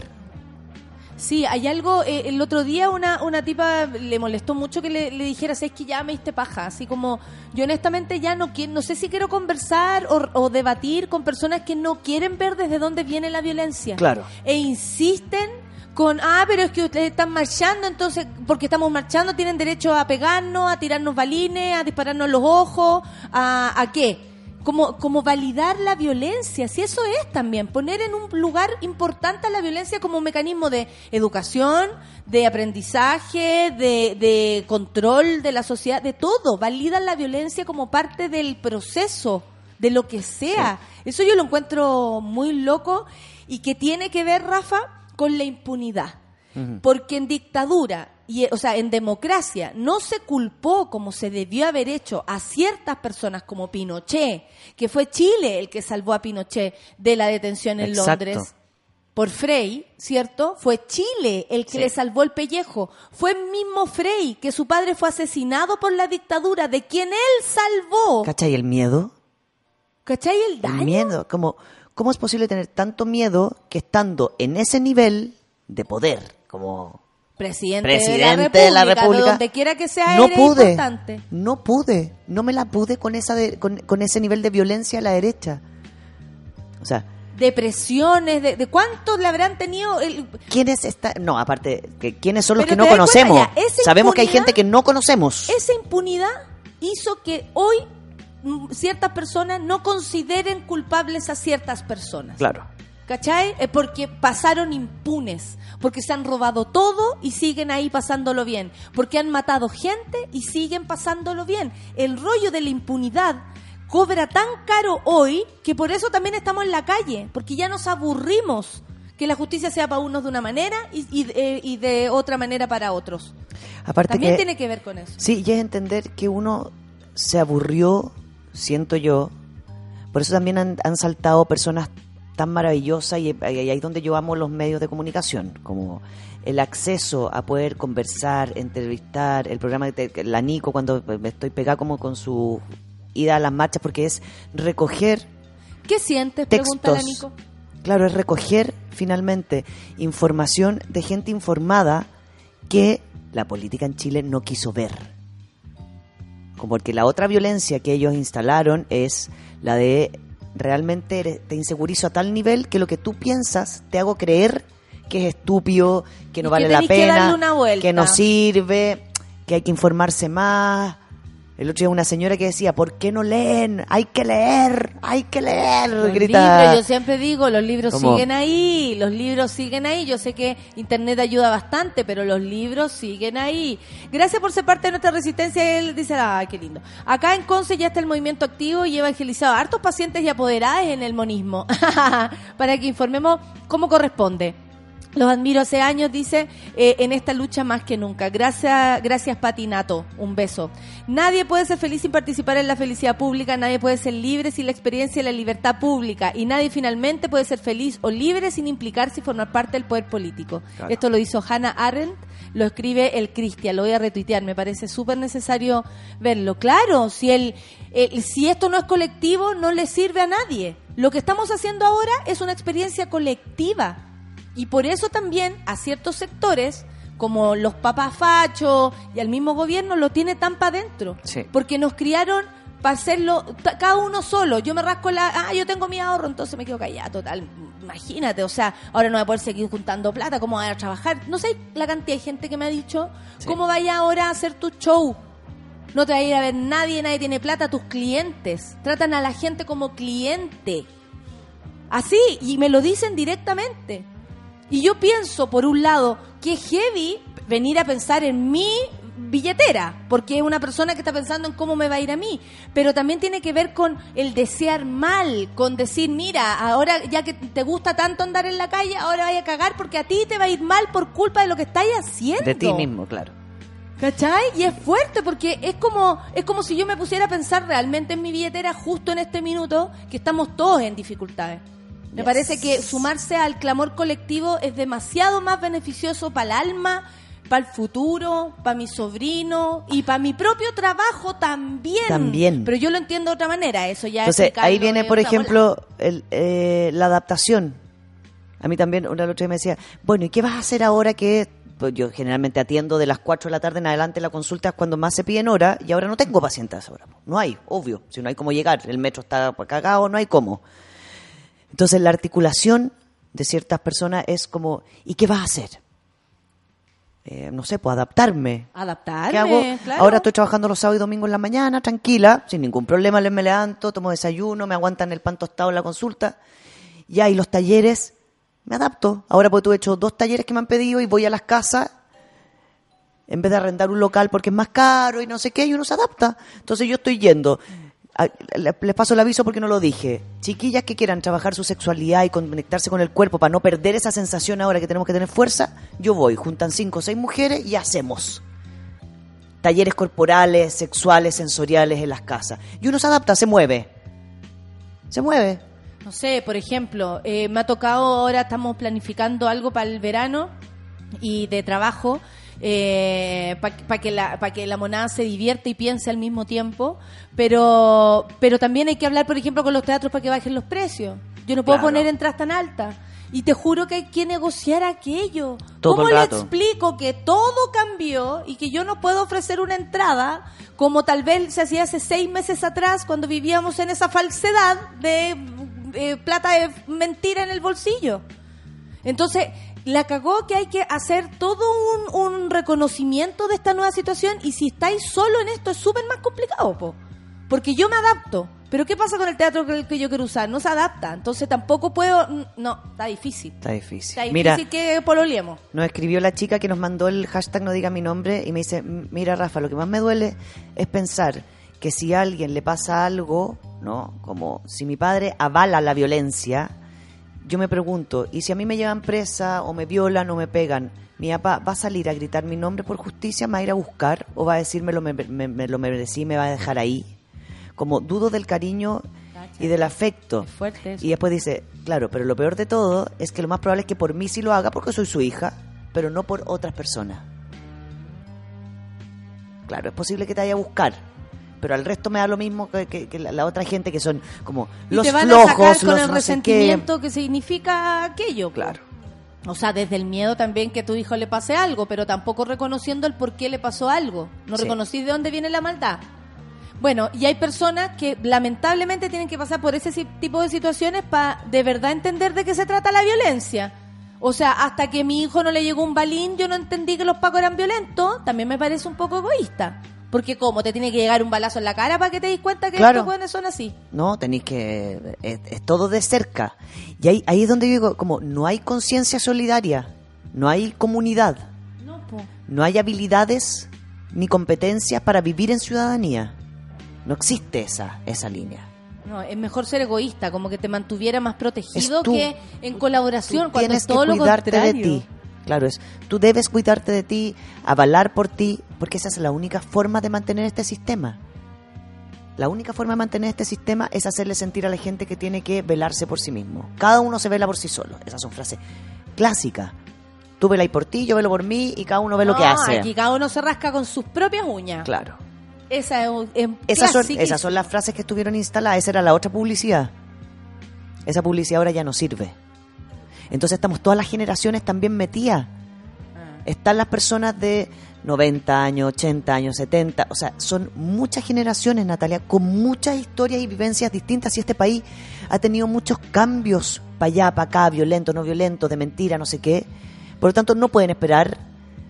Sí, hay algo, eh, el otro día una, una tipa le molestó mucho que le, le dijeras, es que ya me diste paja, así como yo honestamente ya no quiero, no sé si quiero conversar o, o debatir con personas que no quieren ver desde dónde viene la violencia. Claro. E insisten con, ah, pero es que ustedes están marchando, entonces, porque estamos marchando, tienen derecho a pegarnos, a tirarnos balines, a dispararnos los ojos, a, ¿a qué? Como, como validar la violencia, si eso es también, poner en un lugar importante a la violencia como un mecanismo de educación, de aprendizaje, de, de control de la sociedad, de todo, validan la violencia como parte del proceso, de lo que sea. Eso yo lo encuentro muy loco y que tiene que ver, Rafa, con la impunidad. Porque en dictadura, y, o sea, en democracia, no se culpó como se debió haber hecho a ciertas personas como Pinochet, que fue Chile el que salvó a Pinochet de la detención en Exacto. Londres por Frey, ¿cierto? Fue Chile el que Sí. le salvó el pellejo. Fue el mismo Frey que su padre fue asesinado por la dictadura, de quien él salvó. ¿Cachai el miedo? ¿Cachai el El daño? miedo. Como, ¿Cómo es posible tener tanto miedo que estando en ese nivel de poder, como Presidente, presidente de la República, de donde quiera que sea, no eres pude, importante. no pude, no me la pude con esa de- con, con ese nivel de violencia a la derecha. O sea, Depresiones, de, de cuántos le habrán tenido el, ¿quiénes está, no, aparte, que quiénes son los Pero que no conocemos? ya, Sabemos que hay gente que no conocemos. esa impunidad hizo que hoy mm, ciertas personas no consideren culpables a ciertas personas. Claro. ¿Cachai? Eh, porque pasaron impunes, porque se han robado todo y siguen ahí pasándolo bien, porque han matado gente y siguen pasándolo bien. El rollo de la impunidad cobra tan caro hoy que por eso también estamos en la calle, porque ya nos aburrimos que la justicia sea para unos de una manera y, y, eh, y de otra manera para otros. Aparte También que tiene que ver con eso. Sí, y es entender que uno se aburrió, siento yo. Por eso también han, han saltado personas tan maravillosas y, ahí es donde yo amo los medios de comunicación, como el acceso a poder conversar, entrevistar, el programa de la Nico cuando me estoy pegada como con su ida a las marchas porque es recoger ¿Qué sientes? Pregúntale a textos. Nico. Claro, es recoger finalmente información de gente informada que la política en Chile no quiso ver. Como porque la otra violencia que ellos instalaron es la de realmente eres- te insegurizo a tal nivel que lo que tú piensas te hago creer que es estúpido, que no Y vale la que pena, que no sirve, que hay que informarse más. El otro día una señora que decía, ¿por qué no leen? Hay que leer, hay que leer. Los grita. libros, yo siempre digo, los libros ¿Cómo? siguen ahí, los libros siguen ahí. Yo sé que Internet ayuda bastante, pero los libros siguen ahí. Gracias por ser parte de nuestra resistencia. Él dice, ay, qué lindo. Acá en Conce ya está el movimiento activo y evangelizado a hartos pacientes y apoderadas en el monismo, para que informemos cómo corresponde. Los admiro hace años, dice, eh, en esta lucha más que nunca. Gracias, gracias Patinato. Un beso. Nadie puede ser feliz sin participar en la felicidad pública, nadie puede ser libre sin la experiencia y la libertad pública, y nadie finalmente puede ser feliz o libre sin implicarse y formar parte del poder político. Claro. Esto lo hizo Hannah Arendt, lo escribe el Cristian, lo voy a retuitear, me parece súper necesario verlo. Claro, si, el, el- si esto no es colectivo, no le sirve a nadie. Lo que estamos haciendo ahora es una experiencia colectiva. Y por eso también a ciertos sectores, como los papás fachos y al mismo gobierno, lo tiene tan para adentro. Sí. Porque nos criaron para hacerlo cada uno solo. Yo me rasco la... Ah, yo tengo mi ahorro, entonces me quedo callada, total. Imagínate, o sea, ahora no voy a poder seguir juntando plata, ¿cómo voy a trabajar? No sé la cantidad de gente que me ha dicho, ¿cómo vaya ahora a hacer tu show? No te va a ir a ver nadie, nadie tiene plata, tus clientes. Tratan a la gente como cliente. Así, y me lo dicen directamente. Y yo pienso, por un lado, que heavy venir a pensar en mi billetera, porque es una persona que está pensando en cómo me va a ir a mí, pero también tiene que ver con el desear mal, con decir, mira, ahora ya que te gusta tanto andar en la calle, ahora vaya a cagar porque a ti te va a ir mal por culpa de lo que estáis haciendo. De ti mismo, claro. ¿Cachai? Y es fuerte porque es como, es como si yo me pusiera a pensar realmente en mi billetera justo en este minuto que estamos todos en dificultades. Me Yes. parece que sumarse al clamor colectivo es demasiado más beneficioso para el alma, para el futuro, para mi sobrino y para mi propio trabajo también. También. Pero yo lo entiendo de otra manera, eso ya Entonces, explicarlo ahí viene, es por ejemplo, el, eh, la adaptación. A mí también, una noche me decía, bueno, ¿y qué vas a hacer ahora que pues yo generalmente atiendo de las 4 de la tarde en adelante la consulta es cuando más se piden hora y ahora no tengo pacientes ahora. No hay, obvio, si no hay cómo llegar, el metro está cagado, no hay cómo. Entonces la articulación de ciertas personas es como, ¿y qué vas a hacer? eh, no sé, pues adaptarme. Adaptarme, ¿Qué hago? claro. Ahora estoy trabajando los sábados y domingos en la mañana, tranquila, sin ningún problema, le- me levanto, tomo desayuno, me aguantan el pan tostado en la consulta. Ya, y los talleres, me adapto. Ahora pues tú he hecho dos talleres que me han pedido y voy a las casas en vez de arrendar un local porque es más caro y no sé qué, y uno se adapta. Entonces yo estoy yendo. A- le- Les paso el aviso porque no lo dije. Chiquillas que quieran trabajar su sexualidad y conectarse con el cuerpo para no perder esa sensación ahora que tenemos que tener fuerza, yo voy. Juntan cinco o seis mujeres y hacemos talleres corporales, sexuales, sensoriales en las casas. Y uno se adapta, se mueve. Se mueve. No sé, por ejemplo, eh, me ha tocado ahora, estamos planificando algo para el verano y de trabajo, para que, la, pa' que la monada se divierte y piense al mismo tiempo, pero, pero también hay que hablar, por ejemplo, con los teatros para que bajen los precios. Yo no puedo Claro. poner entradas tan altas. Y te juro que hay que negociar aquello. Todo ¿Cómo le explico que todo cambió y que yo no puedo ofrecer una entrada como tal vez se hacía hace seis meses atrás cuando vivíamos en esa falsedad de eh, plata de mentira en el bolsillo? Entonces, la cagó que hay que hacer todo un, un reconocimiento de esta nueva situación y si estáis solo en esto es súper más complicado, po. porque yo me adapto. Pero ¿qué pasa con el teatro que, que yo quiero usar? No se adapta, entonces tampoco puedo... No, está difícil. Está difícil. Está difícil Mira, que pololiemos. Nos escribió la chica que nos mandó el hashtag no diga mi nombre y me dice, "M- mira Rafa, lo que más me duele es pensar que si a alguien le pasa algo, ¿no? Como si mi padre avala la violencia, yo me pregunto, ¿y si a mí me llevan presa o me violan o me pegan? ¿Mi papá va a salir a gritar mi nombre por justicia, me va a ir a buscar o va a decirme lo, me, me- me lo merecí y me va a dejar ahí? Como dudo del cariño y del afecto. Y después dice, claro, pero lo peor de todo es que lo más probable es que por mí sí lo haga porque soy su hija, pero no por otras personas. Claro, es posible que te vaya a buscar, pero al resto me da lo mismo que, que- que la, la otra gente que son como Y los te van flojos, a sacar con los el no resentimiento que significa aquello. po. Claro. O sea, desde el miedo también que a tu hijo le pase algo, pero tampoco reconociendo el por qué le pasó algo. No Sí. reconocí de dónde viene la maldad. Bueno, y hay personas que lamentablemente tienen que pasar por ese tipo de situaciones para de verdad entender de qué se trata la violencia. O sea, hasta que mi hijo no le llegó un balín, yo no entendí que los pacos eran violentos, también me parece un poco egoísta. Porque como te tiene que llegar un balazo en la cara para que te des cuenta que Claro. estos jóvenes son así. No, tenéis que... Es, es todo de cerca. Y ahí, ahí es donde yo digo, como no hay conciencia solidaria, no hay comunidad, No, hay habilidades ni competencias para vivir en ciudadanía. No existe esa, esa línea. No, es mejor ser egoísta, como que te mantuviera más protegido tú. que en colaboración, Tú cuando tienes es todo que lo cuidarte de contrario. ti. Claro, es, tú debes cuidarte de ti, avalar por ti, porque esa es la única forma de mantener este sistema. La única forma de mantener este sistema es hacerle sentir a la gente que tiene que velarse por sí mismo. Cada uno se vela por sí solo. Esas son frases clásicas. Tú velas por ti, yo velo por mí y cada uno ve lo que hace. Aquí cada uno se rasca con sus propias uñas. Claro. Esa es, un- es Esas son, clasiquísima. esas son las frases que estuvieron instaladas. Esa era la otra publicidad. Esa publicidad ahora ya no sirve. Entonces estamos todas las generaciones también metidas. Ah. Están las personas de 90 años, 80 años, 70. O sea, son muchas generaciones, Natalia, con muchas historias y vivencias distintas. Y este país ha tenido muchos cambios para allá, para acá, violento, no violento, de mentira, no sé qué. Por lo tanto, no pueden esperar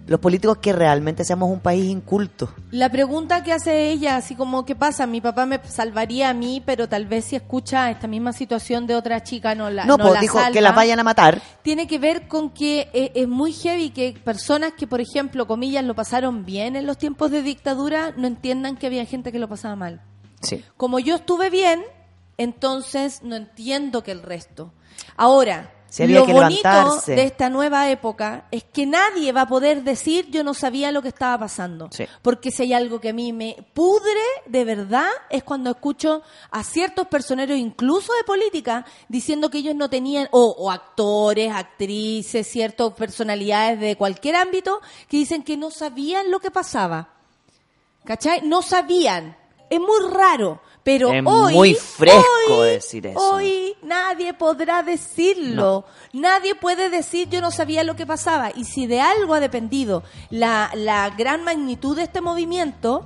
los políticos que realmente seamos un país inculto. La pregunta que hace ella, así como, ¿qué pasa? Mi papá me salvaría a mí, pero tal vez si escucha esta misma situación de otra chica no la no, no pues la dijo que salva. las vayan a matar. Tiene que ver con que eh, es muy heavy que personas que, por ejemplo, comillas, lo pasaron bien en los tiempos de dictadura, no entiendan que había gente que lo pasaba mal. Sí. Como yo estuve bien, entonces no entiendo que el resto. Ahora, Había lo que bonito de esta nueva época es que nadie va a poder decir yo no sabía lo que estaba pasando. Sí. Porque si hay algo que a mí me pudre de verdad es cuando escucho a ciertos personeros, incluso de política, diciendo que ellos no tenían, o, o actores, actrices, ciertas personalidades de cualquier ámbito, que dicen que no sabían lo que pasaba. ¿Cachai? No sabían. Es muy raro. Pero Es hoy. muy fresco hoy- decir eso. Hoy nadie podrá decirlo. Nadie puede decir yo no sabía lo que pasaba. Y si de algo ha dependido la, la gran magnitud de este movimiento,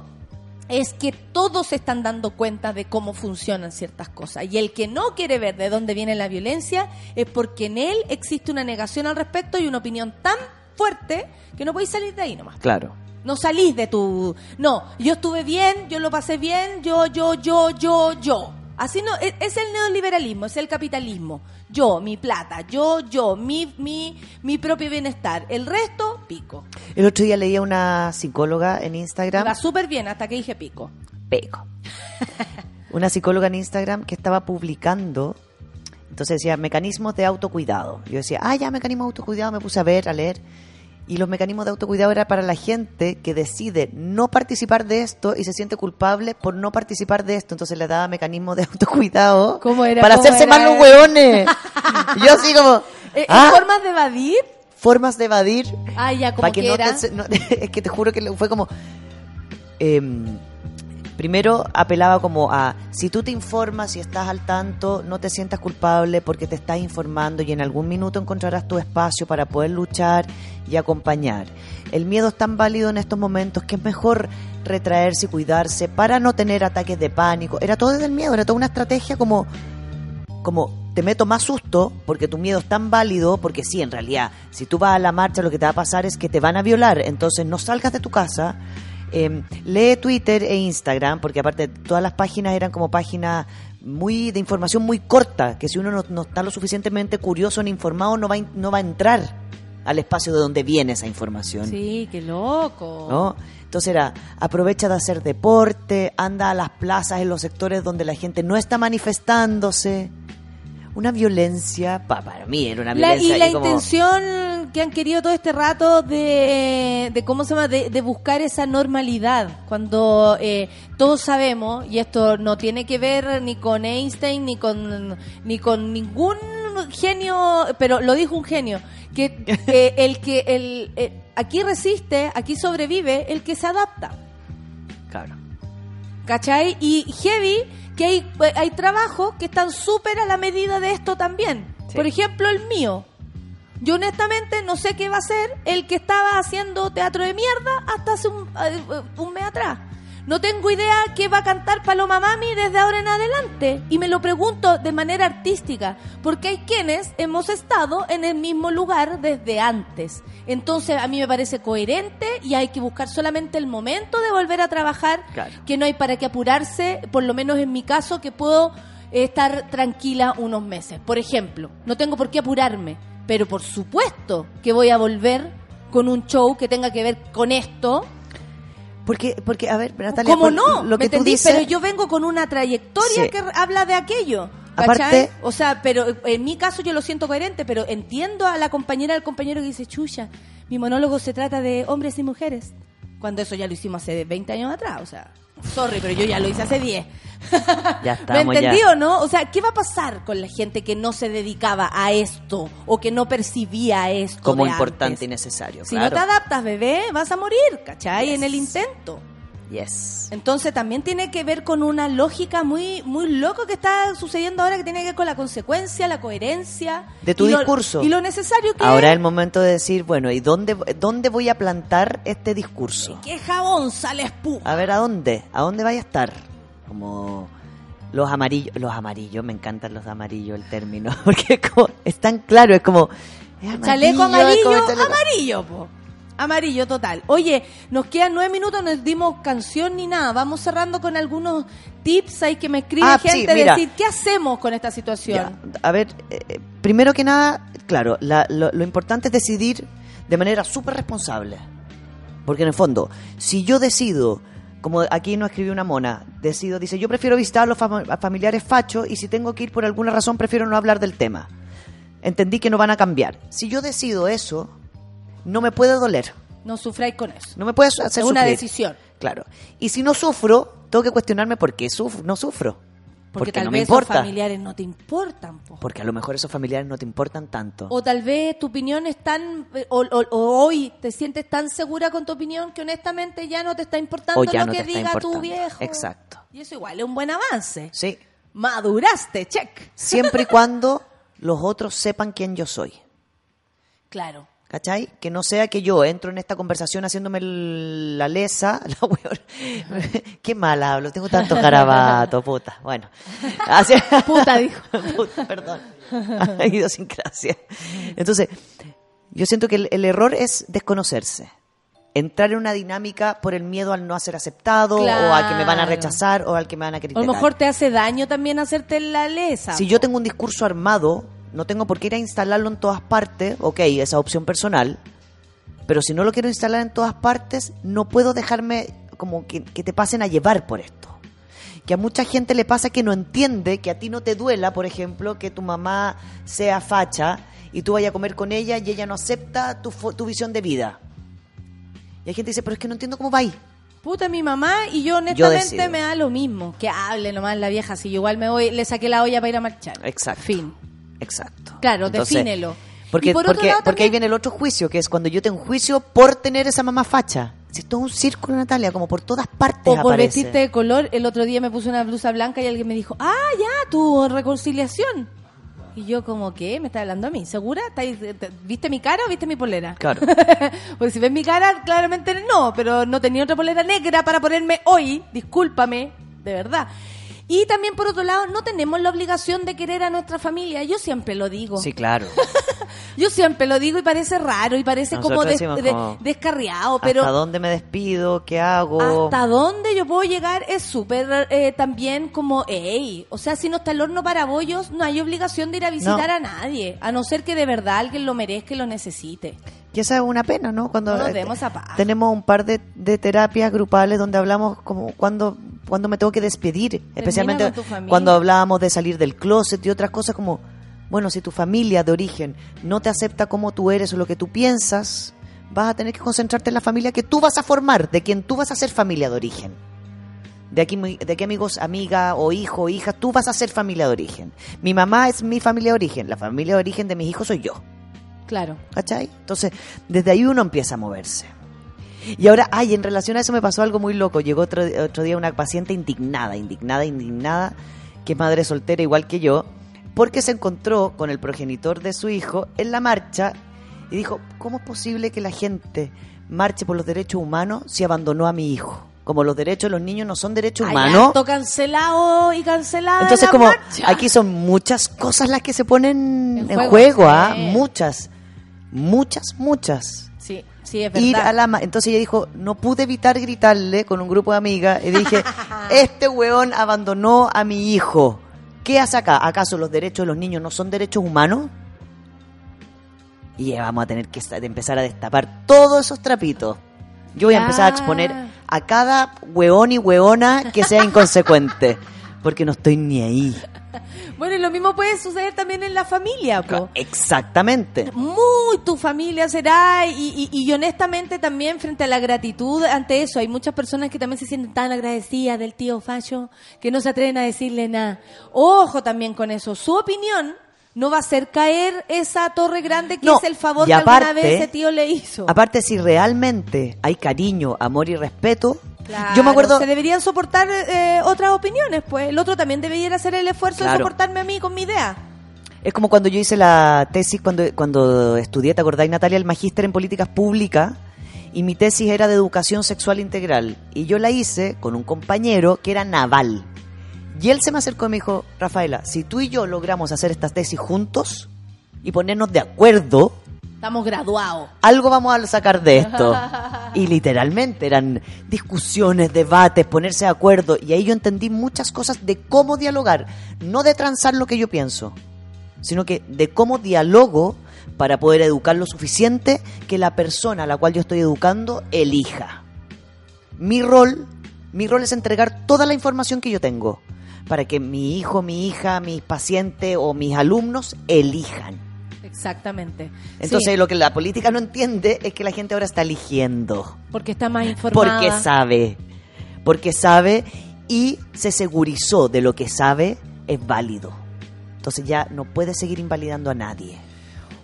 es que todos se están dando cuenta de cómo funcionan ciertas cosas. Y el que no quiere ver de dónde viene la violencia es porque en él existe una negación al respecto y una opinión tan fuerte que no podéis salir de ahí nomás. Claro. No salís de tu... No, yo estuve bien, yo lo pasé bien, yo, yo, yo, yo, yo. Así no, es, es el neoliberalismo, es el capitalismo. Yo, mi plata, yo, yo, mi, mi, mi propio bienestar. El resto, pico. El otro día leía una psicóloga en Instagram. Va súper bien hasta que dije pico. Peco. Una psicóloga en Instagram que estaba publicando, entonces decía, mecanismos de autocuidado. Yo decía, ah, ya, mecanismos de autocuidado, me puse a ver, a leer. Y los mecanismos de autocuidado era para la gente que decide no participar de esto y se siente culpable por no participar de esto. Entonces le daba mecanismos de autocuidado ¿Cómo era? para ¿Cómo hacerse era? más los hueones. Yo así como, Eh, ah, ¿Formas de evadir? formas de evadir Ah, ya, como para que, que no era. te- no- es que te juro que fue como em, primero apelaba como a si tú te informas y estás al tanto no te sientas culpable porque te estás informando y en algún minuto encontrarás tu espacio para poder luchar y acompañar. El miedo es tan válido en estos momentos que es mejor retraerse y cuidarse para no tener ataques de pánico. Era todo desde el miedo era toda una estrategia como como te meto más susto porque tu miedo es tan válido, porque sí, en realidad, si tú vas a la marcha lo que te va a pasar es que te van a violar, entonces no salgas de tu casa, eh, lee Twitter e Instagram, porque aparte todas las páginas eran como páginas muy de información muy corta, que si uno no, no está lo suficientemente curioso ni informado no va, in- no va a entrar al espacio de donde viene esa información. Sí, qué loco. ¿no? Entonces era, aprovecha de hacer deporte, anda a las plazas en los sectores donde la gente no está manifestándose. Una violencia, pa- para mí era una La- violencia. y la como- intención que han querido todo este rato de, de cómo se llama de, de buscar esa normalidad cuando eh, todos sabemos y esto no tiene que ver ni con Einstein ni con ni con ningún genio pero lo dijo un genio que eh, el que el eh, aquí resiste aquí sobrevive el que se adapta Claro. ¿Cachai? Y heavy, que hay, hay trabajos que están súper a la medida de esto también. Sí. Por ejemplo, el mío. Yo honestamente no sé qué va a ser el que estaba haciendo teatro de mierda hasta hace un, eh, un mes atrás. No tengo idea qué va a cantar Paloma Mami desde ahora en adelante. Y me lo pregunto de manera artística, porque hay quienes hemos estado en el mismo lugar desde antes. Entonces a mí me parece coherente y hay que buscar solamente el momento de volver a trabajar, Claro. que no hay para qué apurarse, por lo menos en mi caso, que puedo estar tranquila unos meses. Por ejemplo, no tengo por qué apurarme, pero por supuesto que voy a volver con un show que tenga que ver con esto. Porque, porque a ver, Natalia, ¿Cómo por- no? Lo ¿Me que tú entendí? dices, Pero yo vengo con una trayectoria Sí. que habla de aquello. Aparte- ¿Cachai? O sea, pero en mi caso yo lo siento coherente, pero entiendo a la compañera del compañero que dice, chucha, mi monólogo se trata de hombres y mujeres. Cuando eso ya lo hicimos hace 20 años atrás, o sea, sorry, pero yo ya lo hice hace 10. Ya ¿Me estamos entendí ya. o no? O sea, ¿qué va a pasar con la gente que no se dedicaba a esto o que no percibía esto? como de importante antes? y necesario. Si claro. no te adaptas, bebé, vas a morir, ¿cachai? En el intento. Yes. Entonces también tiene que ver con una lógica muy muy loco que está sucediendo ahora que tiene que ver con la consecuencia, la coherencia De tu y lo- discurso. y lo necesario que Ahora es el momento de decir, bueno, ¿y dónde, dónde voy a plantar este discurso? que jabón sale espuma. A ver, ¿a dónde? ¿A dónde vaya a estar? Como los amarillos, los amarillos, me encantan los amarillos el término, porque es, como, es tan claro, es como... es Chaleco es amarillo, como chaleco- amarillo, po. Amarillo total. Oye, nos quedan nueve minutos, no dimos canción ni nada. Vamos cerrando con algunos tips ahí que me escribe Ah, gente. decir, ¿qué hacemos con esta situación? Ya, a ver, eh, primero que nada, claro, la- lo, lo importante es decidir de manera súper responsable. Porque en el fondo, si yo decido, como aquí nos escribió una mona, decido, dice, yo prefiero visitar a los fam- familiares fachos y si tengo que ir por alguna razón, prefiero no hablar del tema. Entendí que no van a cambiar. Si yo decido eso, no me puede doler. No sufráis con eso. No me puede hacer Es una sufrir. decisión. Claro. Y si no sufro, tengo que cuestionarme por qué suf- no sufro. Porque, tal no me vez esos importa. familiares no te importan, po. Porque a lo mejor esos familiares no te importan tanto. O tal vez tu opinión es tan, o, o- o hoy te sientes tan segura con tu opinión que honestamente ya no te está importando O ya lo no que te está diga tu viejo. Exacto. Y eso igual es un buen avance. Sí. Maduraste, check. Siempre y cuando los otros sepan quién yo soy. Claro. ¿Cachai? Que no sea que yo entro en esta conversación haciéndome el- la lesa. La weón- Qué mal hablo, tengo tantos garabatos, puta. Bueno. Así- Puta, dijo. Puta, perdón. Idiosincrasia. Entonces, Yo siento que el, el error es desconocerse. Entrar en una dinámica por el miedo al no ser aceptado o a que me van a rechazar o al que me van a A criticar. lo mejor te hace daño también hacerte la lesa. Si yo tengo un discurso armado, no tengo por qué ir a instalarlo en todas partes, ok, esa opción personal, pero si no lo quiero instalar en todas partes, no puedo dejarme como que, que te pasen a llevar por esto. Que a mucha gente le pasa que no entiende que a ti no te duela, por ejemplo, que tu mamá sea facha y tú vayas a comer con ella y ella no acepta tu, tu visión de vida. Y hay gente que dice, pero es que no entiendo cómo va ahí. Puta, mi mamá y yo honestamente me da lo mismo. Que hable nomás la vieja. Si yo igual me voy, le saqué la olla para ir a marchar. Exacto. Fin. Exacto. Claro, Entonces, defínelo. Porque, por porque, porque ahí viene el otro juicio, que es cuando yo te enjuicio por tener esa mamá facha. Si esto es un círculo, Natalia, como por todas partes O por aparece. vestirte de color. El otro día me puse una blusa blanca y alguien me dijo, ah, ya, tu reconciliación. Y yo como, ¿qué? ¿Me está hablando a mí? ¿Segura? ¿Estáis- te- ¿Viste mi cara o viste mi polera? Claro. Porque si ves mi cara, claramente no, pero no tenía otra polera negra para ponerme hoy, discúlpame, de verdad. Y también, por otro lado, no tenemos la obligación de querer a nuestra familia. Yo siempre lo digo. Sí, claro. Yo siempre lo digo y parece raro y parece como, Nosotros des- decimos de- como, descarriado, pero... ¿Hasta dónde me despido? ¿Qué hago? Hasta dónde yo puedo llegar es súper eh, también como, ey, o sea, si no está el horno para bollos, no hay obligación de ir a visitar No. a nadie, a no ser que de verdad alguien lo merezca y lo necesite. Y esa es una pena, ¿no? Cuando No nos eh, a paz. tenemos un par de, de terapias grupales donde hablamos como cuando, cuando me tengo que despedir, especialmente cuando hablábamos de salir del closet y otras cosas como, bueno, si tu familia de origen no te acepta como tú eres o lo que tú piensas, vas a tener que concentrarte en la familia que tú vas a formar, de quien tú vas a ser familia de origen. De aquí, de aquí amigos, amiga o hijo o hija, tú vas a ser familia de origen. Mi mamá es mi familia de origen, la familia de origen de mis hijos soy yo. Claro. ¿Cachai? Entonces, desde ahí uno empieza a moverse. Y ahora, ay, en relación a eso me pasó algo muy loco. Llegó otro, otro día una paciente indignada, indignada, indignada, que es madre soltera igual que yo, porque se encontró con el progenitor de su hijo en la marcha y dijo, ¿cómo es posible que la gente marche por los derechos humanos si abandonó a mi hijo? Como los derechos de los niños no son derechos humanos. cancelado y cancelada Entonces, la como marcha. aquí son muchas cosas las que se ponen En en, juego, juego, ¿ah? Muchas, muchas, muchas. Sí, sí, es verdad. Ir a la Entonces ella dijo, no pude evitar gritarle con un grupo de amigas y dije, este weón abandonó a mi hijo. ¿Qué hace acá? ¿Acaso los derechos de los niños no son derechos humanos? Y ya vamos a tener que empezar a destapar todos esos trapitos. Yo voy a empezar a exponer a cada weón y weona que sea inconsecuente. Porque no estoy ni ahí. Bueno, y lo mismo puede suceder también en la familia, po. Exactamente. muy tu familia será y, y- y honestamente también frente a la gratitud ante eso hay muchas personas que también se sienten tan agradecidas del tío Fallo que no se atreven a decirle nada ojo también con eso su opinión no va a hacer caer esa torre grande que No, es el favor que alguna vez ese tío le hizo Aparte, si realmente hay cariño, amor y respeto, Claro, yo me acuerdo... se deberían soportar eh, otras opiniones pues el otro también debería hacer el esfuerzo de soportarme a mí con mi idea Es como cuando yo hice la tesis, cuando, cuando estudié, ¿te acordáis, Natalia? El magíster en políticas públicas. Y mi tesis era de educación sexual integral. Y yo la hice con un compañero que era naval. Y él se me acercó y me dijo, Rafaela, si tú y yo logramos hacer esta tesis juntos y ponernos de acuerdo, estamos graduados algo vamos a sacar de esto. Y literalmente eran discusiones, debates, ponerse de acuerdo. Y ahí yo entendí muchas cosas de cómo dialogar. No de transar lo que yo pienso, sino que de cómo dialogo para poder educar lo suficiente que la persona a la cual yo estoy educando elija. Mi rol, mi rol es entregar toda la información que yo tengo para que mi hijo, mi hija, mis pacientes o mis alumnos elijan. Exactamente Entonces Sí, lo que la política no entiende es que la gente ahora está eligiendo. porque está más informada Porque sabe. Porque sabe y se segurizó de lo que sabe es válido. Entonces ya no puede seguir invalidando a nadie.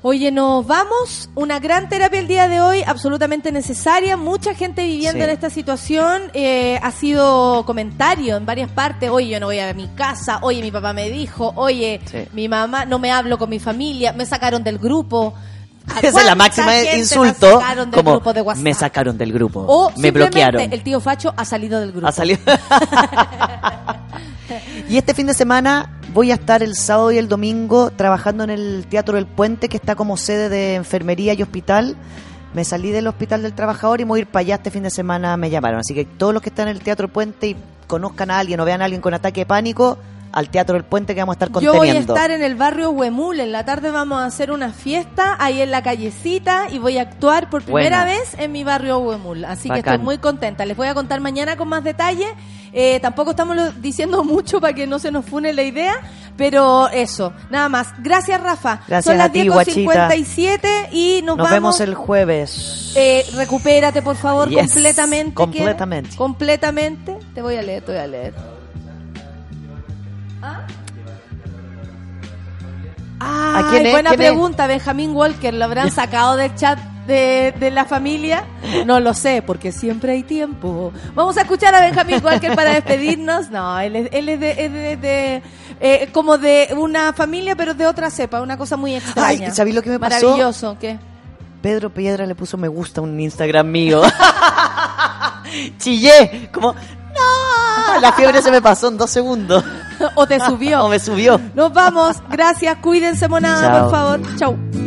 Oye, nos vamos. Una gran terapia el día de hoy, absolutamente necesaria. Mucha gente viviendo Sí. en esta situación. Eh, ha sido comentario en varias partes. Oye, yo no voy a mi casa. Oye, mi papá me dijo. Oye, Sí. mi mamá, no me hablo con mi familia. Me sacaron del grupo. ¿A Esa es la máxima insulto. sacaron del Como grupo de WhatsApp? me sacaron del grupo. O me bloquearon. el tío Facho ha salido del grupo. Ha salido. y este fin de semana voy a estar el sábado y el domingo trabajando en el Teatro del Puente, que está como sede de enfermería y hospital. Me salí del Hospital del Trabajador y voy a ir para allá este fin de semana, me llamaron. Así que todos los que están en el Teatro del Puente y conozcan a alguien o vean a alguien con ataque de pánico, al Teatro del Puente que vamos a estar Yo voy a conteniendo. estar en el barrio Huemul. En la tarde vamos a hacer una fiesta ahí en la callecita y voy a actuar por primera Buena. vez en mi barrio Huemul. Así que estoy muy contenta. Les voy a contar mañana con más detalle. Eh, tampoco estamos diciendo mucho para que no se nos fune la idea, pero eso, nada más. Gracias, Rafa. Gracias Son las a ti, 10.57 y nos, Nos vamos. vemos el jueves. Eh, recupérate, por favor, Yes, completamente. completamente. Completamente. Te voy a leer, te voy a leer. ¿A Ay, quién es? buena ¿Quién es? pregunta, Benjamín Walker. ¿Lo habrán sacado del chat de, de la familia? No lo sé, porque siempre hay tiempo. Vamos a escuchar a Benjamín Walker para despedirnos. No, él es, él es de, es de- de, eh, como de una familia, pero de otra cepa, una cosa muy extraña. Ay, ¿sabéis lo que me pasó? Maravilloso, ¿qué? Pedro Piedra le puso me gusta a un Instagram mío. Chillé, como, no, la fiebre se me pasó en dos segundos. o te subió. o me subió. Nos vamos. Gracias. Cuídense, monada, Chao. por favor. Chau.